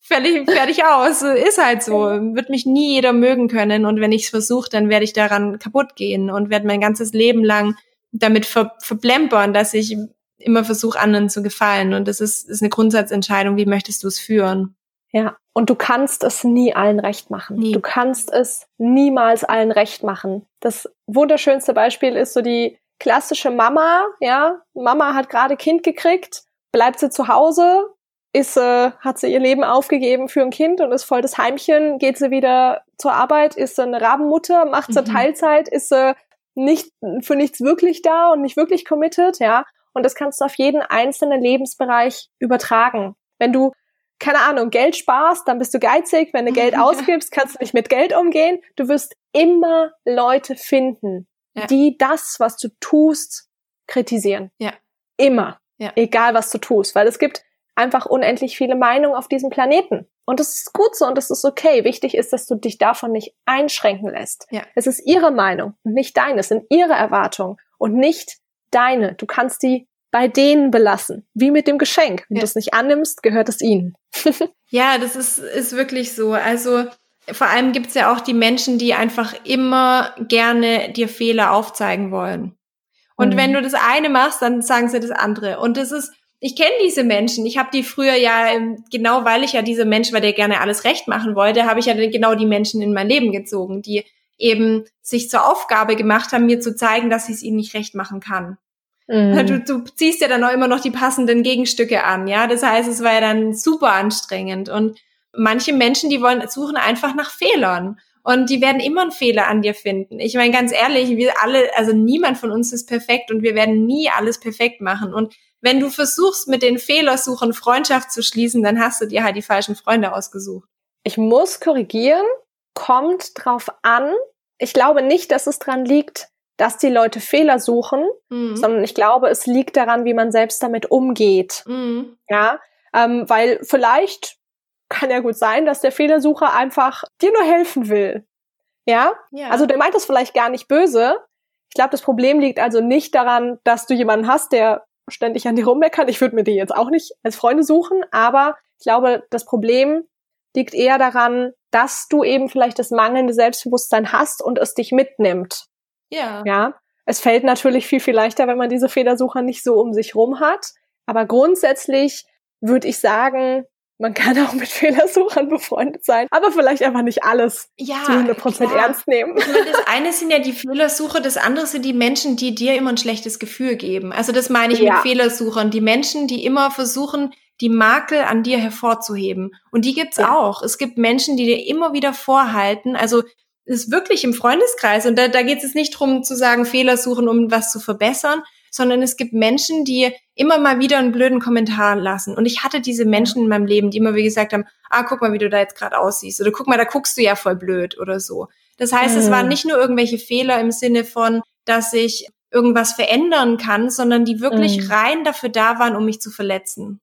Fertig, fertig aus. Ist halt so. Wird mich nie jeder mögen können. Und wenn ich es versuche, dann werde ich daran kaputt gehen und werde mein ganzes Leben lang damit ver verplempern, dass ich immer versuche, anderen zu gefallen. Und das ist, ist eine Grundsatzentscheidung. Wie möchtest du es führen? Ja, und du kannst es nie allen recht machen. Nie. Du kannst es niemals allen recht machen. Das wunderschönste Beispiel ist so die klassische Mama, ja. Mama hat gerade Kind gekriegt, bleibt sie zu Hause, ist, äh, hat sie ihr Leben aufgegeben für ein Kind und ist voll das Heimchen, geht sie wieder zur Arbeit, ist sie eine Rabenmutter, macht sie mhm. Teilzeit, ist sie nicht für nichts wirklich da und nicht wirklich committed, ja. Und das kannst du auf jeden einzelnen Lebensbereich übertragen. Wenn du keine Ahnung, Geld sparst, dann bist du geizig. Wenn du Geld ausgibst, kannst du nicht mit Geld umgehen. Du wirst immer Leute finden, ja. die das, was du tust, kritisieren. Ja. Immer. Ja. Egal, was du tust. Weil es gibt einfach unendlich viele Meinungen auf diesem Planeten. Und das ist gut so und das ist okay. Wichtig ist, dass du dich davon nicht einschränken lässt. Ja. Es ist ihre Meinung und nicht deine. Es sind ihre Erwartungen und nicht deine. Du kannst die bei denen belassen. Wie mit dem Geschenk. Wenn ja. du es nicht annimmst, gehört es ihnen. ja, das ist, ist wirklich so. Also vor allem gibt's ja auch die Menschen, die einfach immer gerne dir Fehler aufzeigen wollen. Und mhm. wenn du das eine machst, dann sagen sie das andere. Und das ist, ich kenne diese Menschen. Ich habe die früher ja, ähm, genau weil ich ja dieser Mensch war, der gerne alles recht machen wollte, habe ich ja genau die Menschen in mein Leben gezogen, die eben sich zur Aufgabe gemacht haben, mir zu zeigen, dass ich es ihnen nicht recht machen kann. Mhm. Du, du ziehst ja dann auch immer noch die passenden Gegenstücke an, ja. Das heißt, es war ja dann super anstrengend. Und manche Menschen, die wollen, suchen einfach nach Fehlern. Und die werden immer einen Fehler an dir finden. Ich meine, ganz ehrlich, wir alle, also niemand von uns ist perfekt und wir werden nie alles perfekt machen. Und wenn du versuchst, mit den Fehlersuchen Freundschaft zu schließen, dann hast du dir halt die falschen Freunde ausgesucht. Ich muss korrigieren, kommt drauf an. Ich glaube nicht, dass es dran liegt, dass die Leute Fehler suchen, mhm. sondern ich glaube, es liegt daran, wie man selbst damit umgeht. Mhm. Ja, ähm, weil vielleicht kann ja gut sein, dass der Fehlersucher einfach dir nur helfen will. Ja? ja. Also der meint das vielleicht gar nicht böse. Ich glaube, das Problem liegt also nicht daran, dass du jemanden hast, der ständig an dir rummeckert. Ich würde mir die jetzt auch nicht als Freunde suchen, aber ich glaube, das Problem liegt eher daran, dass du eben vielleicht das mangelnde Selbstbewusstsein hast und es dich mitnimmt. Ja. Ja. Es fällt natürlich viel, viel leichter, wenn man diese Fehlersucher nicht so um sich rum hat. Aber grundsätzlich würde ich sagen, man kann auch mit Fehlersuchern befreundet sein, aber vielleicht einfach nicht alles ja, zu 100% ernst nehmen. das eine sind ja die Fehlersucher, das andere sind die Menschen, die dir immer ein schlechtes Gefühl geben. Also das meine ich ja. mit Fehlersuchern. Die Menschen, die immer versuchen, die Makel an dir hervorzuheben. Und die gibt's ja. auch. Es gibt Menschen, die dir immer wieder vorhalten, also ist wirklich im Freundeskreis. Und da, da geht es nicht drum zu sagen, Fehler suchen, um was zu verbessern, sondern es gibt Menschen, die immer mal wieder einen blöden Kommentar lassen. Und ich hatte diese Menschen in meinem Leben, die immer wie gesagt haben, ah, guck mal, wie du da jetzt gerade aussiehst. Oder guck mal, da guckst du ja voll blöd oder so. Das heißt, mhm. es waren nicht nur irgendwelche Fehler im Sinne von, dass ich irgendwas verändern kann, sondern die wirklich mhm. rein dafür da waren, um mich zu verletzen.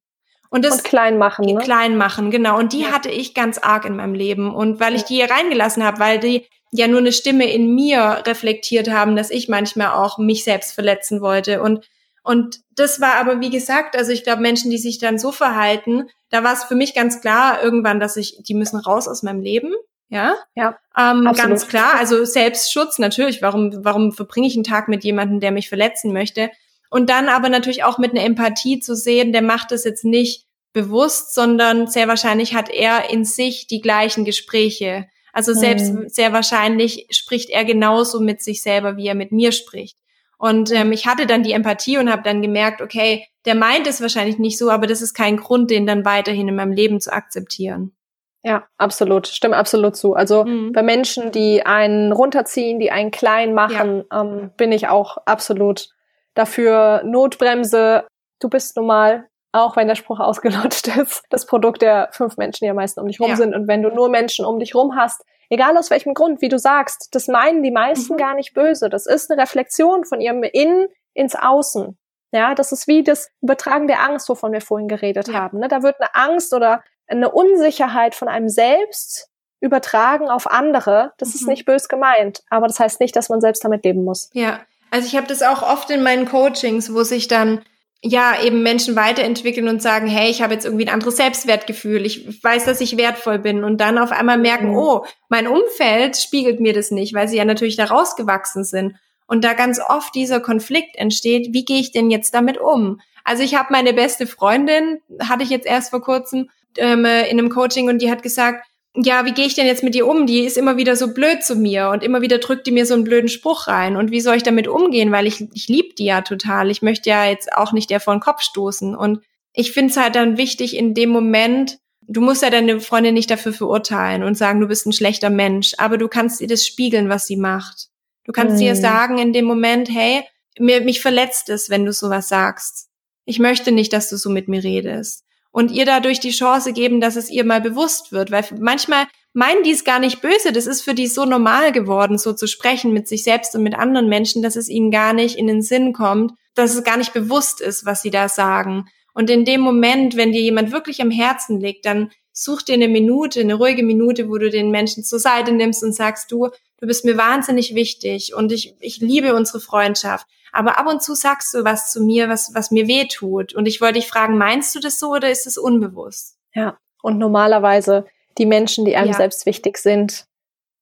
Und, das und klein machen. Ne? Klein machen, genau. Und die ja. hatte ich ganz arg in meinem Leben. Und weil ich die hier reingelassen habe, weil die ja nur eine Stimme in mir reflektiert haben, dass ich manchmal auch mich selbst verletzen wollte. Und, und das war aber, wie gesagt, also ich glaube, Menschen, die sich dann so verhalten, da war es für mich ganz klar irgendwann, dass ich, die müssen raus aus meinem Leben. Ja, ja, ähm, ganz klar. Also Selbstschutz natürlich. Warum, warum verbringe ich einen Tag mit jemandem, der mich verletzen möchte? Und dann aber natürlich auch mit einer Empathie zu sehen, der macht das jetzt nicht bewusst, sondern sehr wahrscheinlich hat er in sich die gleichen Gespräche. Also selbst mhm. sehr wahrscheinlich spricht er genauso mit sich selber, wie er mit mir spricht. Und ähm, ich hatte dann die Empathie und habe dann gemerkt, okay, der meint es wahrscheinlich nicht so, aber das ist kein Grund, den dann weiterhin in meinem Leben zu akzeptieren. Ja, absolut. Stimme absolut zu. Also mhm. bei Menschen, die einen runterziehen, die einen klein machen, ja. ähm, bin ich auch absolut dafür. Notbremse, du bist nun mal auch wenn der Spruch ausgelutscht ist, das Produkt der fünf Menschen, die am meisten um dich rum ja. sind. Und wenn du nur Menschen um dich rum hast, egal aus welchem Grund, wie du sagst, das meinen die meisten mhm. gar nicht böse. Das ist eine Reflexion von ihrem Innen ins Außen. Ja, das ist wie das Übertragen der Angst, wovon wir vorhin geredet ja. haben. Ne? Da wird eine Angst oder eine Unsicherheit von einem selbst übertragen auf andere. Das mhm. ist nicht bös gemeint, aber das heißt nicht, dass man selbst damit leben muss. Ja, also ich habe das auch oft in meinen Coachings, wo sich dann ja, eben Menschen weiterentwickeln und sagen, hey, ich habe jetzt irgendwie ein anderes Selbstwertgefühl, ich weiß, dass ich wertvoll bin und dann auf einmal merken, mhm. oh, mein Umfeld spiegelt mir das nicht, weil sie ja natürlich da rausgewachsen sind. Und da ganz oft dieser Konflikt entsteht, wie gehe ich denn jetzt damit um? Also ich habe meine beste Freundin, hatte ich jetzt erst vor kurzem ähm, in einem Coaching und die hat gesagt, ja, wie gehe ich denn jetzt mit ihr um? Die ist immer wieder so blöd zu mir und immer wieder drückt die mir so einen blöden Spruch rein. Und wie soll ich damit umgehen? Weil ich, ich liebe die ja total. Ich möchte ja jetzt auch nicht der vor den Kopf stoßen. Und ich finde es halt dann wichtig in dem Moment, du musst ja deine Freundin nicht dafür verurteilen und sagen, du bist ein schlechter Mensch, aber du kannst ihr das spiegeln, was sie macht. Du kannst mhm. ihr sagen in dem Moment, hey, mir, mich verletzt es, wenn du sowas sagst. Ich möchte nicht, dass du so mit mir redest und ihr dadurch die Chance geben, dass es ihr mal bewusst wird, weil manchmal meinen die es gar nicht böse, das ist für die so normal geworden, so zu sprechen mit sich selbst und mit anderen Menschen, dass es ihnen gar nicht in den Sinn kommt, dass es gar nicht bewusst ist, was sie da sagen. Und in dem Moment, wenn dir jemand wirklich am Herzen liegt, dann such dir eine Minute, eine ruhige Minute, wo du den Menschen zur Seite nimmst und sagst, du, du bist mir wahnsinnig wichtig und ich, ich liebe unsere Freundschaft. Aber ab und zu sagst du was zu mir, was, was mir weh tut. Und ich wollte dich fragen, meinst du das so oder ist es unbewusst? Ja. Und normalerweise die Menschen, die einem ja. selbst wichtig sind,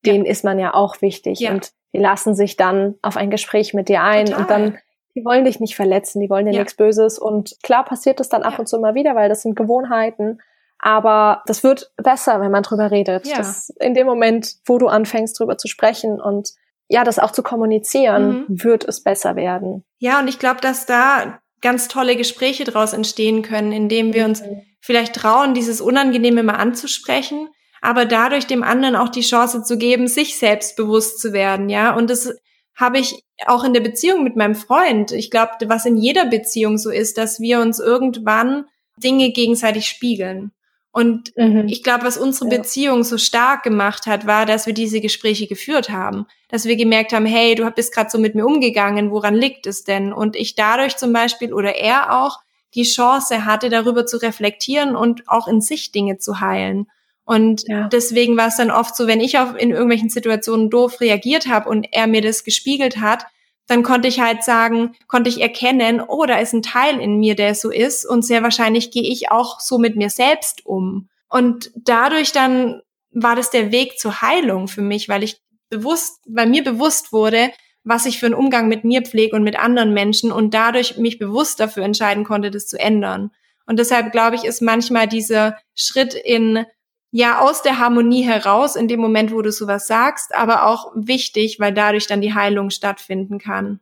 denen ja. ist man ja auch wichtig. Ja. Und die lassen sich dann auf ein Gespräch mit dir ein Total. und dann die wollen dich nicht verletzen, die wollen dir nichts Böses. Und klar passiert das dann ab und zu mal wieder, weil das sind Gewohnheiten. Aber das wird besser, wenn man drüber redet. Ja. Das in dem Moment, wo du anfängst, drüber zu sprechen und ja, das auch zu kommunizieren, mhm. wird es besser werden. Ja, und ich glaube, dass da ganz tolle Gespräche daraus entstehen können, indem wir uns mhm. vielleicht trauen, dieses Unangenehme mal anzusprechen. aber dadurch dem anderen auch die Chance zu geben, sich selbstbewusst zu werden, ja. Und das habe ich auch in der Beziehung mit meinem Freund. Ich glaube, was in jeder Beziehung so ist, dass wir uns irgendwann Dinge gegenseitig spiegeln. Und mhm. ich glaube, was unsere. Beziehung so stark gemacht hat, war, dass wir diese Gespräche geführt haben. Dass wir gemerkt haben, hey, du bist gerade so mit mir umgegangen, woran liegt es denn? Und ich dadurch zum Beispiel oder er auch die Chance hatte, darüber zu reflektieren und auch in sich Dinge zu heilen. Und ja. deswegen war es dann oft so, wenn ich auf, in irgendwelchen Situationen doof reagiert habe und er mir das gespiegelt hat, dann konnte ich halt sagen, konnte ich erkennen, oh, da ist ein Teil in mir, der so ist und sehr wahrscheinlich gehe ich auch so mit mir selbst um. Und dadurch dann war das der Weg zur Heilung für mich, weil ich bewusst, weil mir bewusst wurde, was ich für einen Umgang mit mir pflege und mit anderen Menschen und dadurch mich bewusst dafür entscheiden konnte, das zu ändern. Und deshalb glaube ich, ist manchmal dieser Schritt in ja aus der Harmonie heraus in dem Moment, wo du sowas sagst, aber auch wichtig, weil dadurch dann die Heilung stattfinden kann.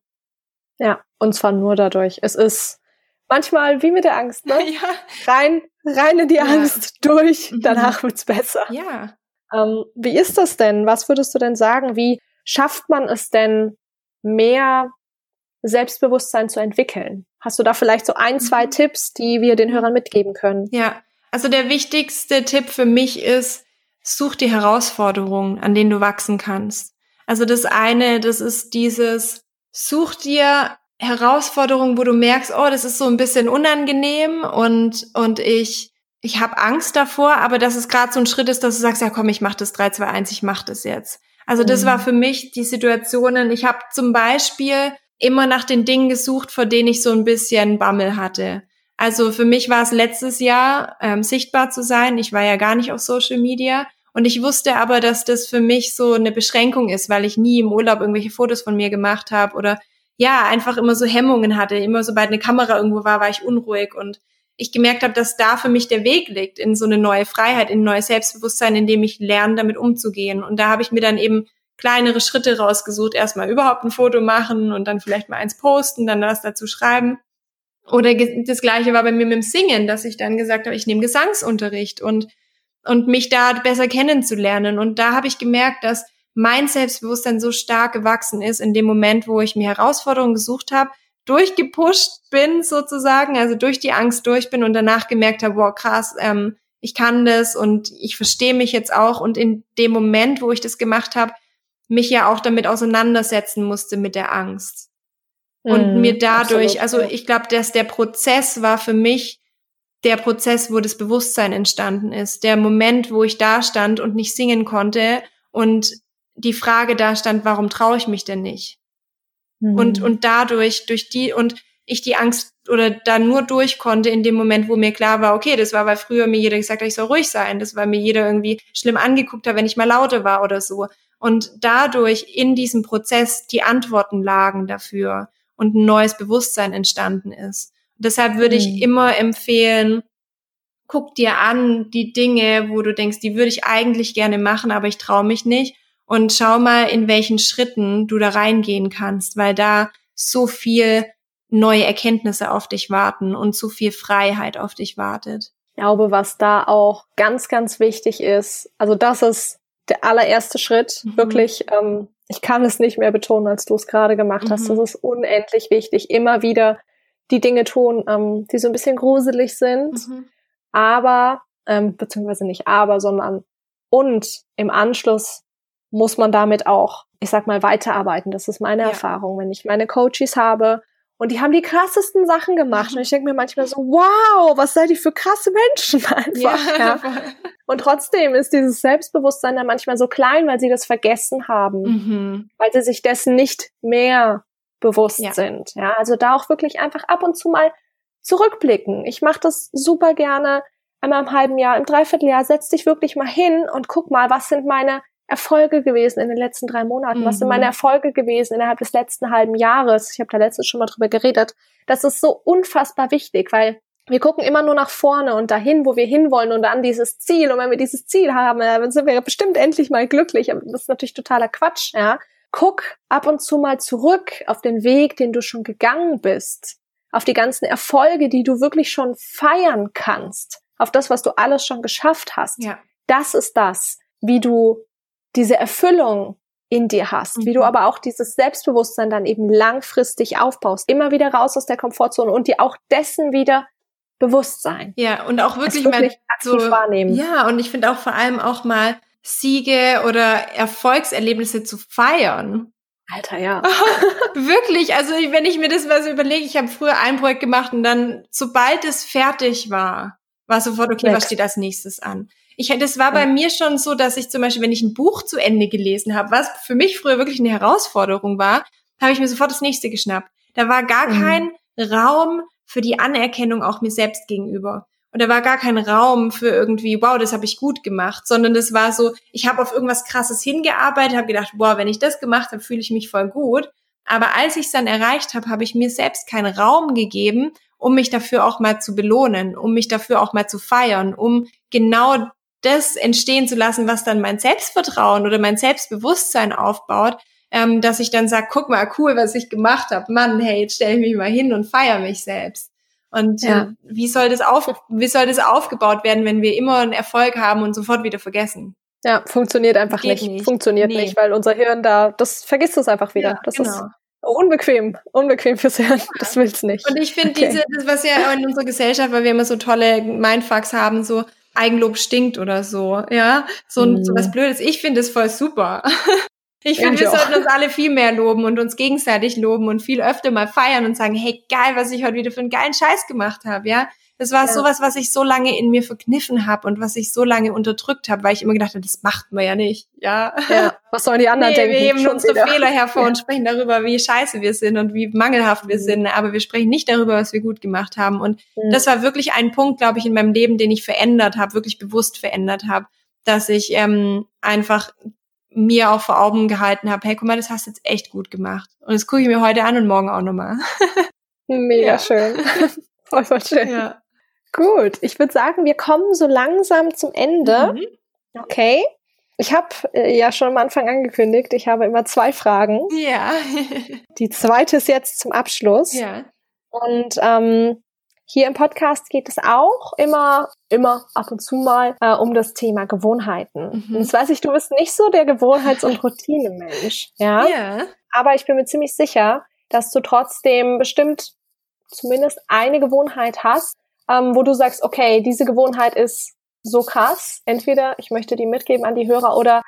Ja, und zwar nur dadurch. Es ist manchmal wie mit der Angst, ne? Ja. Rein, rein in die ja. Angst durch, mhm. danach wird's besser. Ja. Ähm, wie ist das denn? Was würdest du denn sagen? Wie schafft man es denn, mehr Selbstbewusstsein zu entwickeln? Hast du da vielleicht so ein, zwei mhm. Tipps, die wir den Hörern mitgeben können? Ja, also der wichtigste Tipp für mich ist, such die Herausforderungen, an denen du wachsen kannst. Also das eine, das ist dieses, such dir Herausforderungen, wo du merkst, oh, das ist so ein bisschen unangenehm und, und ich, ich habe Angst davor, aber dass es gerade so ein Schritt ist, dass du sagst, ja komm, ich mach das 3, 2, 1, ich mach das jetzt. Also das mhm. war für mich die Situationen. Ich habe zum Beispiel immer nach den Dingen gesucht, vor denen ich so ein bisschen Bammel hatte. Also für mich war es letztes Jahr ähm, sichtbar zu sein. Ich war ja gar nicht auf Social Media. Und ich wusste aber, dass das für mich so eine Beschränkung ist, weil ich nie im Urlaub irgendwelche Fotos von mir gemacht habe oder ja, einfach immer so Hemmungen hatte. Immer sobald eine Kamera irgendwo war, war ich unruhig und ich gemerkt habe, dass da für mich der Weg liegt in so eine neue Freiheit, in ein neues Selbstbewusstsein, in dem ich lerne, damit umzugehen. Und da habe ich mir dann eben kleinere Schritte rausgesucht. Erstmal überhaupt ein Foto machen und dann vielleicht mal eins posten, dann was dazu schreiben. Oder das gleiche war bei mir mit dem Singen, dass ich dann gesagt habe, ich nehme Gesangsunterricht und, und mich da besser kennenzulernen. Und da habe ich gemerkt, dass mein Selbstbewusstsein so stark gewachsen ist in dem Moment, wo ich mir Herausforderungen gesucht habe, durchgepusht bin sozusagen, also durch die Angst durch bin und danach gemerkt habe, wow, krass, ähm, ich kann das und ich verstehe mich jetzt auch. Und in dem Moment, wo ich das gemacht habe, mich ja auch damit auseinandersetzen musste mit der Angst und mm, mir dadurch, absolut, also ich glaube, dass der Prozess war für mich der Prozess, wo das Bewusstsein entstanden ist. Der Moment, wo ich da stand und nicht singen konnte und die Frage da stand, warum traue ich mich denn nicht? Mm. Und, und dadurch, durch die, und ich die Angst oder da nur durch konnte in dem Moment, wo mir klar war, okay, das war, weil früher mir jeder gesagt hat, ich soll ruhig sein. Das war mir jeder irgendwie schlimm angeguckt hat, wenn ich mal lauter war oder so. Und dadurch in diesem Prozess die Antworten lagen dafür und ein neues Bewusstsein entstanden ist. Und deshalb würde ich mhm. immer empfehlen, guck dir an die Dinge, wo du denkst, die würde ich eigentlich gerne machen, aber ich traue mich nicht. Und schau mal, in welchen Schritten du da reingehen kannst, weil da so viel neue Erkenntnisse auf dich warten und so viel Freiheit auf dich wartet. Ich glaube, was da auch ganz, ganz wichtig ist, also das ist der allererste Schritt, mhm. wirklich ähm, ich kann es nicht mehr betonen, als du es gerade gemacht hast. Mhm. Das ist unendlich wichtig. Immer wieder die Dinge tun, ähm, die so ein bisschen gruselig sind, mhm. aber, ähm, beziehungsweise nicht aber, sondern und im Anschluss muss man damit auch, ich sag mal, weiterarbeiten. Das ist meine ja. Erfahrung. Wenn ich meine Coaches habe, und die haben die krassesten Sachen gemacht. Und ich denke mir manchmal so, wow, was seid ihr für krasse Menschen einfach. Ja, ja. Und trotzdem ist dieses Selbstbewusstsein dann manchmal so klein, weil sie das vergessen haben. Mhm. Weil sie sich dessen nicht mehr bewusst ja. sind. Ja, also da auch wirklich einfach ab und zu mal zurückblicken. Ich mache das super gerne einmal im halben Jahr, im Dreivierteljahr. Setz dich wirklich mal hin und guck mal, was sind meine Erfolge gewesen in den letzten drei Monaten? Mhm. Was sind meine mhm. Erfolge gewesen innerhalb des letzten halben Jahres? Ich habe da letztens schon mal drüber geredet. Das ist so unfassbar wichtig, weil wir gucken immer nur nach vorne und dahin, wo wir hinwollen und an dieses Ziel. Und wenn wir dieses Ziel haben, dann sind wir bestimmt endlich mal glücklich. Aber das ist natürlich totaler Quatsch, ja. Guck ab und zu mal zurück auf den Weg, den du schon gegangen bist. Auf die ganzen Erfolge, die du wirklich schon feiern kannst. Auf das, was du alles schon geschafft hast. Ja das ist das, wie du diese Erfüllung in dir hast, mhm. wie du mhm. aber auch dieses Selbstbewusstsein dann eben langfristig aufbaust, immer wieder raus aus der Komfortzone und dir auch dessen wieder bewusst sein. Ja, und auch wirklich, wirklich mal so wahrnehmen. Ja, und ich finde auch vor allem auch mal Siege oder Erfolgserlebnisse zu feiern. Alter, ja. wirklich, also wenn ich mir das mal so überlege, ich habe früher ein Projekt gemacht und dann, sobald es fertig war, war sofort, okay, Next. was steht als nächstes an? Ich, das war bei mir schon so, dass ich zum Beispiel, wenn ich ein Buch zu Ende gelesen habe, was für mich früher wirklich eine Herausforderung war, habe ich mir sofort das nächste geschnappt. Da war gar mhm. kein Raum für die Anerkennung auch mir selbst gegenüber. Und da war gar kein Raum für irgendwie, wow, das habe ich gut gemacht, sondern das war so, ich habe auf irgendwas Krasses hingearbeitet, habe gedacht, wow, wenn ich das gemacht habe, fühle ich mich voll gut. Aber als ich es dann erreicht habe, habe ich mir selbst keinen Raum gegeben, um mich dafür auch mal zu belohnen, um mich dafür auch mal zu feiern, um genau das entstehen zu lassen, was dann mein Selbstvertrauen oder mein Selbstbewusstsein aufbaut, ähm, dass ich dann sage, guck mal, cool, was ich gemacht habe. Mann, hey, jetzt stelle ich mich mal hin und feiere mich selbst. Und ja. äh, wie soll das auf, wie soll das aufgebaut werden, wenn wir immer einen Erfolg haben und sofort wieder vergessen? Ja, funktioniert einfach nicht. nicht. Funktioniert nee. nicht, weil unser Hirn da, das vergisst es einfach wieder. Ja, das genau. ist unbequem, unbequem fürs Hirn. Das will's nicht. Und ich finde okay. diese, das was ja in unserer Gesellschaft, weil wir immer so tolle Mindfucks haben, so Eigenlob stinkt oder so, ja, so, mm. so was mhm. Blödes. Ich finde es voll super. Ich finde, wir sollten uns alle viel mehr loben und uns gegenseitig loben und viel öfter mal feiern und sagen, hey, geil, was ich heute wieder für einen geilen Scheiß gemacht habe, ja. Das war ja. sowas, was ich so lange in mir verkniffen habe und was ich so lange unterdrückt habe, weil ich immer gedacht habe, das macht man ja nicht, ja. ja. Was sollen die anderen nee, denken? Wir heben unsere wieder. Fehler hervor ja. und sprechen darüber, wie scheiße wir sind und wie mangelhaft wir mhm. sind, aber wir sprechen nicht darüber, was wir gut gemacht haben. Und mhm. das war wirklich ein Punkt, glaube ich, in meinem Leben, den ich verändert habe, wirklich bewusst verändert habe, dass ich ähm, einfach mir auch vor Augen gehalten habe, hey, guck mal, das hast du jetzt echt gut gemacht. Und das gucke ich mir heute an und morgen auch nochmal. Mega ja. schön. voll, voll schön. Ja. Gut, ich würde sagen, wir kommen so langsam zum Ende. Mhm. Okay. Ich habe äh, ja schon am Anfang angekündigt, ich habe immer zwei Fragen. Ja. Die zweite ist jetzt zum Abschluss. Ja. Und ähm, hier im Podcast geht es auch immer, immer ab und zu mal äh, um das Thema Gewohnheiten. Mhm. Und das weiß ich, du bist nicht so der Gewohnheits- und Routinemensch, ja? Ja. Aber ich bin mir ziemlich sicher, dass du trotzdem bestimmt zumindest eine Gewohnheit hast, ähm, wo du sagst, okay, diese Gewohnheit ist so krass. Entweder ich möchte die mitgeben an die Hörer oder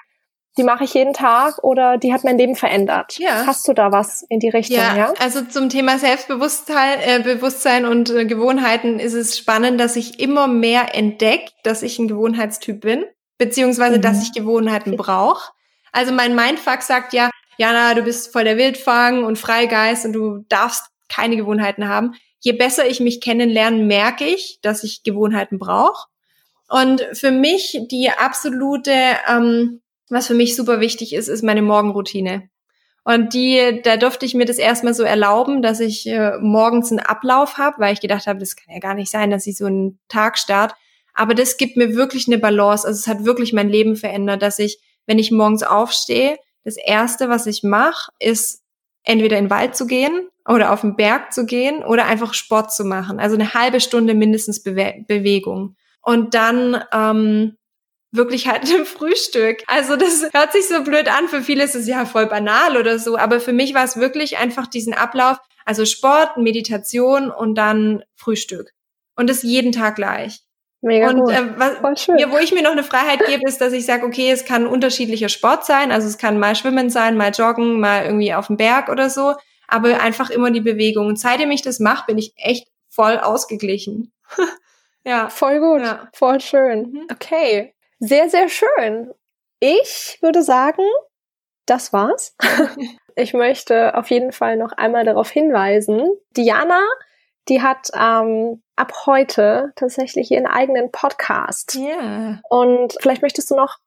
die mache ich jeden Tag oder die hat mein Leben verändert. Ja. Hast du da was in die Richtung? Ja, ja? also zum Thema Selbstbewusstsein äh, Bewusstsein und äh, Gewohnheiten ist es spannend, dass ich immer mehr entdecke, dass ich ein Gewohnheitstyp bin, beziehungsweise mhm. dass ich Gewohnheiten brauche. Also mein Mindfuck sagt ja, Jana, du bist voll der Wildfang und Freigeist und du darfst keine Gewohnheiten haben. Je besser ich mich kennenlerne, merke ich, dass ich Gewohnheiten brauche. Und für mich die absolute ähm, was für mich super wichtig ist, ist meine Morgenroutine. Und die, da durfte ich mir das erstmal so erlauben, dass ich äh, morgens einen Ablauf habe, weil ich gedacht habe, das kann ja gar nicht sein, dass ich so einen Tag start. Aber das gibt mir wirklich eine Balance. Also es hat wirklich mein Leben verändert, dass ich, wenn ich morgens aufstehe, das erste, was ich mache, ist entweder in den Wald zu gehen oder auf den Berg zu gehen oder einfach Sport zu machen. Also eine halbe Stunde mindestens Bewe Bewegung. Und dann ähm, wirklich halt im Frühstück. Also das hört sich so blöd an. Für viele ist es ja voll banal oder so. Aber für mich war es wirklich einfach diesen Ablauf. Also Sport, Meditation und dann Frühstück. Und das jeden Tag gleich. Mega und. Äh, was, ja, wo ich mir noch eine Freiheit gebe, ist, dass ich sage, okay, es kann unterschiedlicher Sport sein. Also es kann mal Schwimmen sein, mal Joggen, mal irgendwie auf dem Berg oder so. Aber einfach immer die Bewegung. Und seitdem ich das mache, bin ich echt voll ausgeglichen. ja. Voll gut. Ja. Voll schön. Mhm. Okay. Sehr, sehr schön. Ich würde sagen, das war's. ich möchte auf jeden Fall noch einmal darauf hinweisen. Diana, die hat ähm, ab heute tatsächlich ihren eigenen Podcast. Ja. Yeah. Und vielleicht möchtest du noch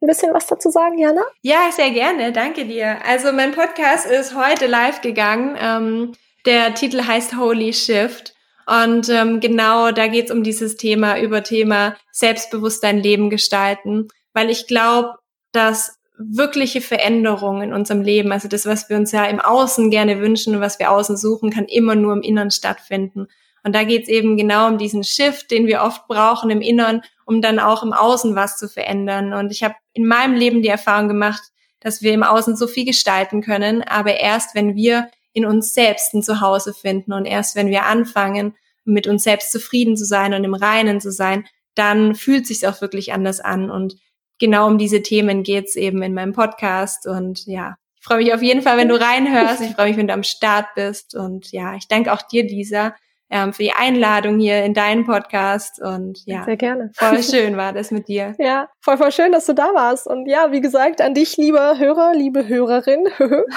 ein bisschen was dazu sagen, Jana? Ja, sehr gerne. Danke dir. Also mein Podcast ist heute live gegangen. Ähm, der Titel heißt Holy Shift. Und ähm, genau da geht's um dieses Thema, über Thema Selbstbewusstsein Leben gestalten, weil ich glaube, dass wirkliche Veränderung in unserem Leben, also das, was wir uns ja im Außen gerne wünschen und was wir außen suchen, kann immer nur im Innern stattfinden. Und da geht's eben genau um diesen Shift, den wir oft brauchen im Innern, um dann auch im Außen was zu verändern. Und ich habe in meinem Leben die Erfahrung gemacht, dass wir im Außen so viel gestalten können, aber erst wenn wir in uns selbst ein Zuhause finden und erst wenn wir anfangen, mit uns selbst zufrieden zu sein und im Reinen zu sein, dann fühlt sich auch wirklich anders an. Und genau um diese Themen geht's eben in meinem Podcast. Und ja, ich freue mich auf jeden Fall, wenn du reinhörst. Ich freue mich, wenn du am Start bist. Und ja, ich danke auch dir, Lisa, ähm, für die Einladung hier in deinen Podcast. Und ja, sehr gerne. Voll schön war das mit dir. Ja, voll, voll schön, dass du da warst. Und ja, wie gesagt, an dich, lieber Hörer, liebe Hörerin.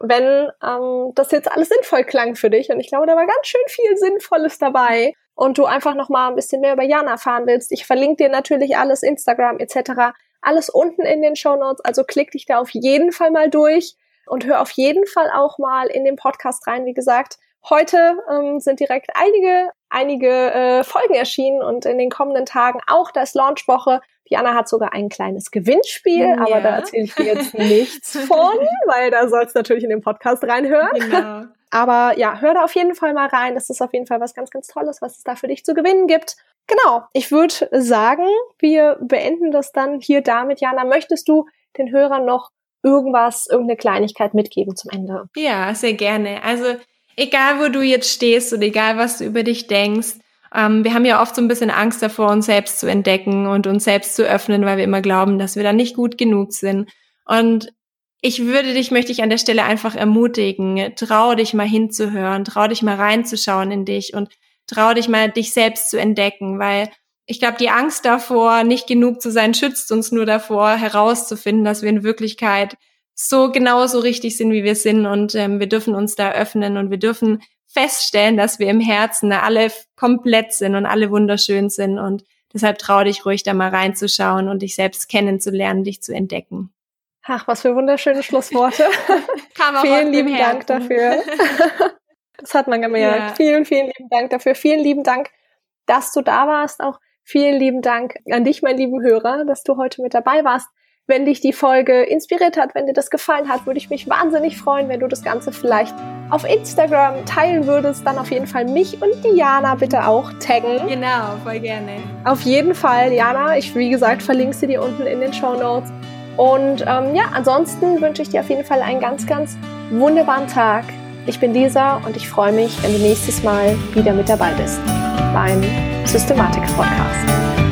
wenn ähm, das jetzt alles sinnvoll klang für dich. Und ich glaube, da war ganz schön viel Sinnvolles dabei. Und du einfach noch mal ein bisschen mehr über Jan erfahren willst. Ich verlinke dir natürlich alles, Instagram etc. Alles unten in den Show Notes. Also klick dich da auf jeden Fall mal durch und hör auf jeden Fall auch mal in den Podcast rein. Wie gesagt, heute ähm, sind direkt einige, einige äh, Folgen erschienen und in den kommenden Tagen auch das Launchwoche Diana hat sogar ein kleines Gewinnspiel, ja. aber da erzähle ich dir jetzt nichts von, weil da sollst du natürlich in den Podcast reinhören. Genau. Aber ja, hör da auf jeden Fall mal rein. Das ist auf jeden Fall was ganz, ganz Tolles, was es da für dich zu gewinnen gibt. Genau. Ich würde sagen, wir beenden das dann hier damit. Jana, möchtest du den Hörern noch irgendwas, irgendeine Kleinigkeit mitgeben zum Ende? Ja, sehr gerne. Also, egal wo du jetzt stehst und egal was du über dich denkst, ähm, wir haben ja oft so ein bisschen Angst davor, uns selbst zu entdecken und uns selbst zu öffnen, weil wir immer glauben, dass wir dann nicht gut genug sind. Und ich würde dich, möchte ich an der Stelle einfach ermutigen, trau dich mal hinzuhören, trau dich mal reinzuschauen in dich und trau dich mal, dich selbst zu entdecken, weil ich glaube, die Angst davor, nicht genug zu sein, schützt uns nur davor, herauszufinden, dass wir in Wirklichkeit so genauso richtig sind, wie wir sind und ähm, wir dürfen uns da öffnen und wir dürfen feststellen, dass wir im Herzen alle komplett sind und alle wunderschön sind und deshalb trau dich ruhig da mal reinzuschauen und dich selbst kennenzulernen, dich zu entdecken. Ach, was für wunderschöne Schlussworte. Vielen lieben Dank dafür. das hat man gemerkt. Ja. Vielen, vielen lieben Dank dafür. Vielen lieben Dank, dass du da warst. Auch vielen lieben Dank an dich, mein lieben Hörer, dass du heute mit dabei warst. Wenn dich die Folge inspiriert hat, wenn dir das gefallen hat, würde ich mich wahnsinnig freuen, wenn du das Ganze vielleicht auf Instagram teilen würdest. Dann auf jeden Fall mich und Diana bitte auch taggen. Genau, voll gerne. Auf jeden Fall, Diana. Ich, wie gesagt, verlinke sie dir unten in den Show Notes. Und ähm, ja, ansonsten wünsche ich dir auf jeden Fall einen ganz, ganz wunderbaren Tag. Ich bin Lisa und ich freue mich, wenn du nächstes Mal wieder mit dabei bist beim Systematik Podcast.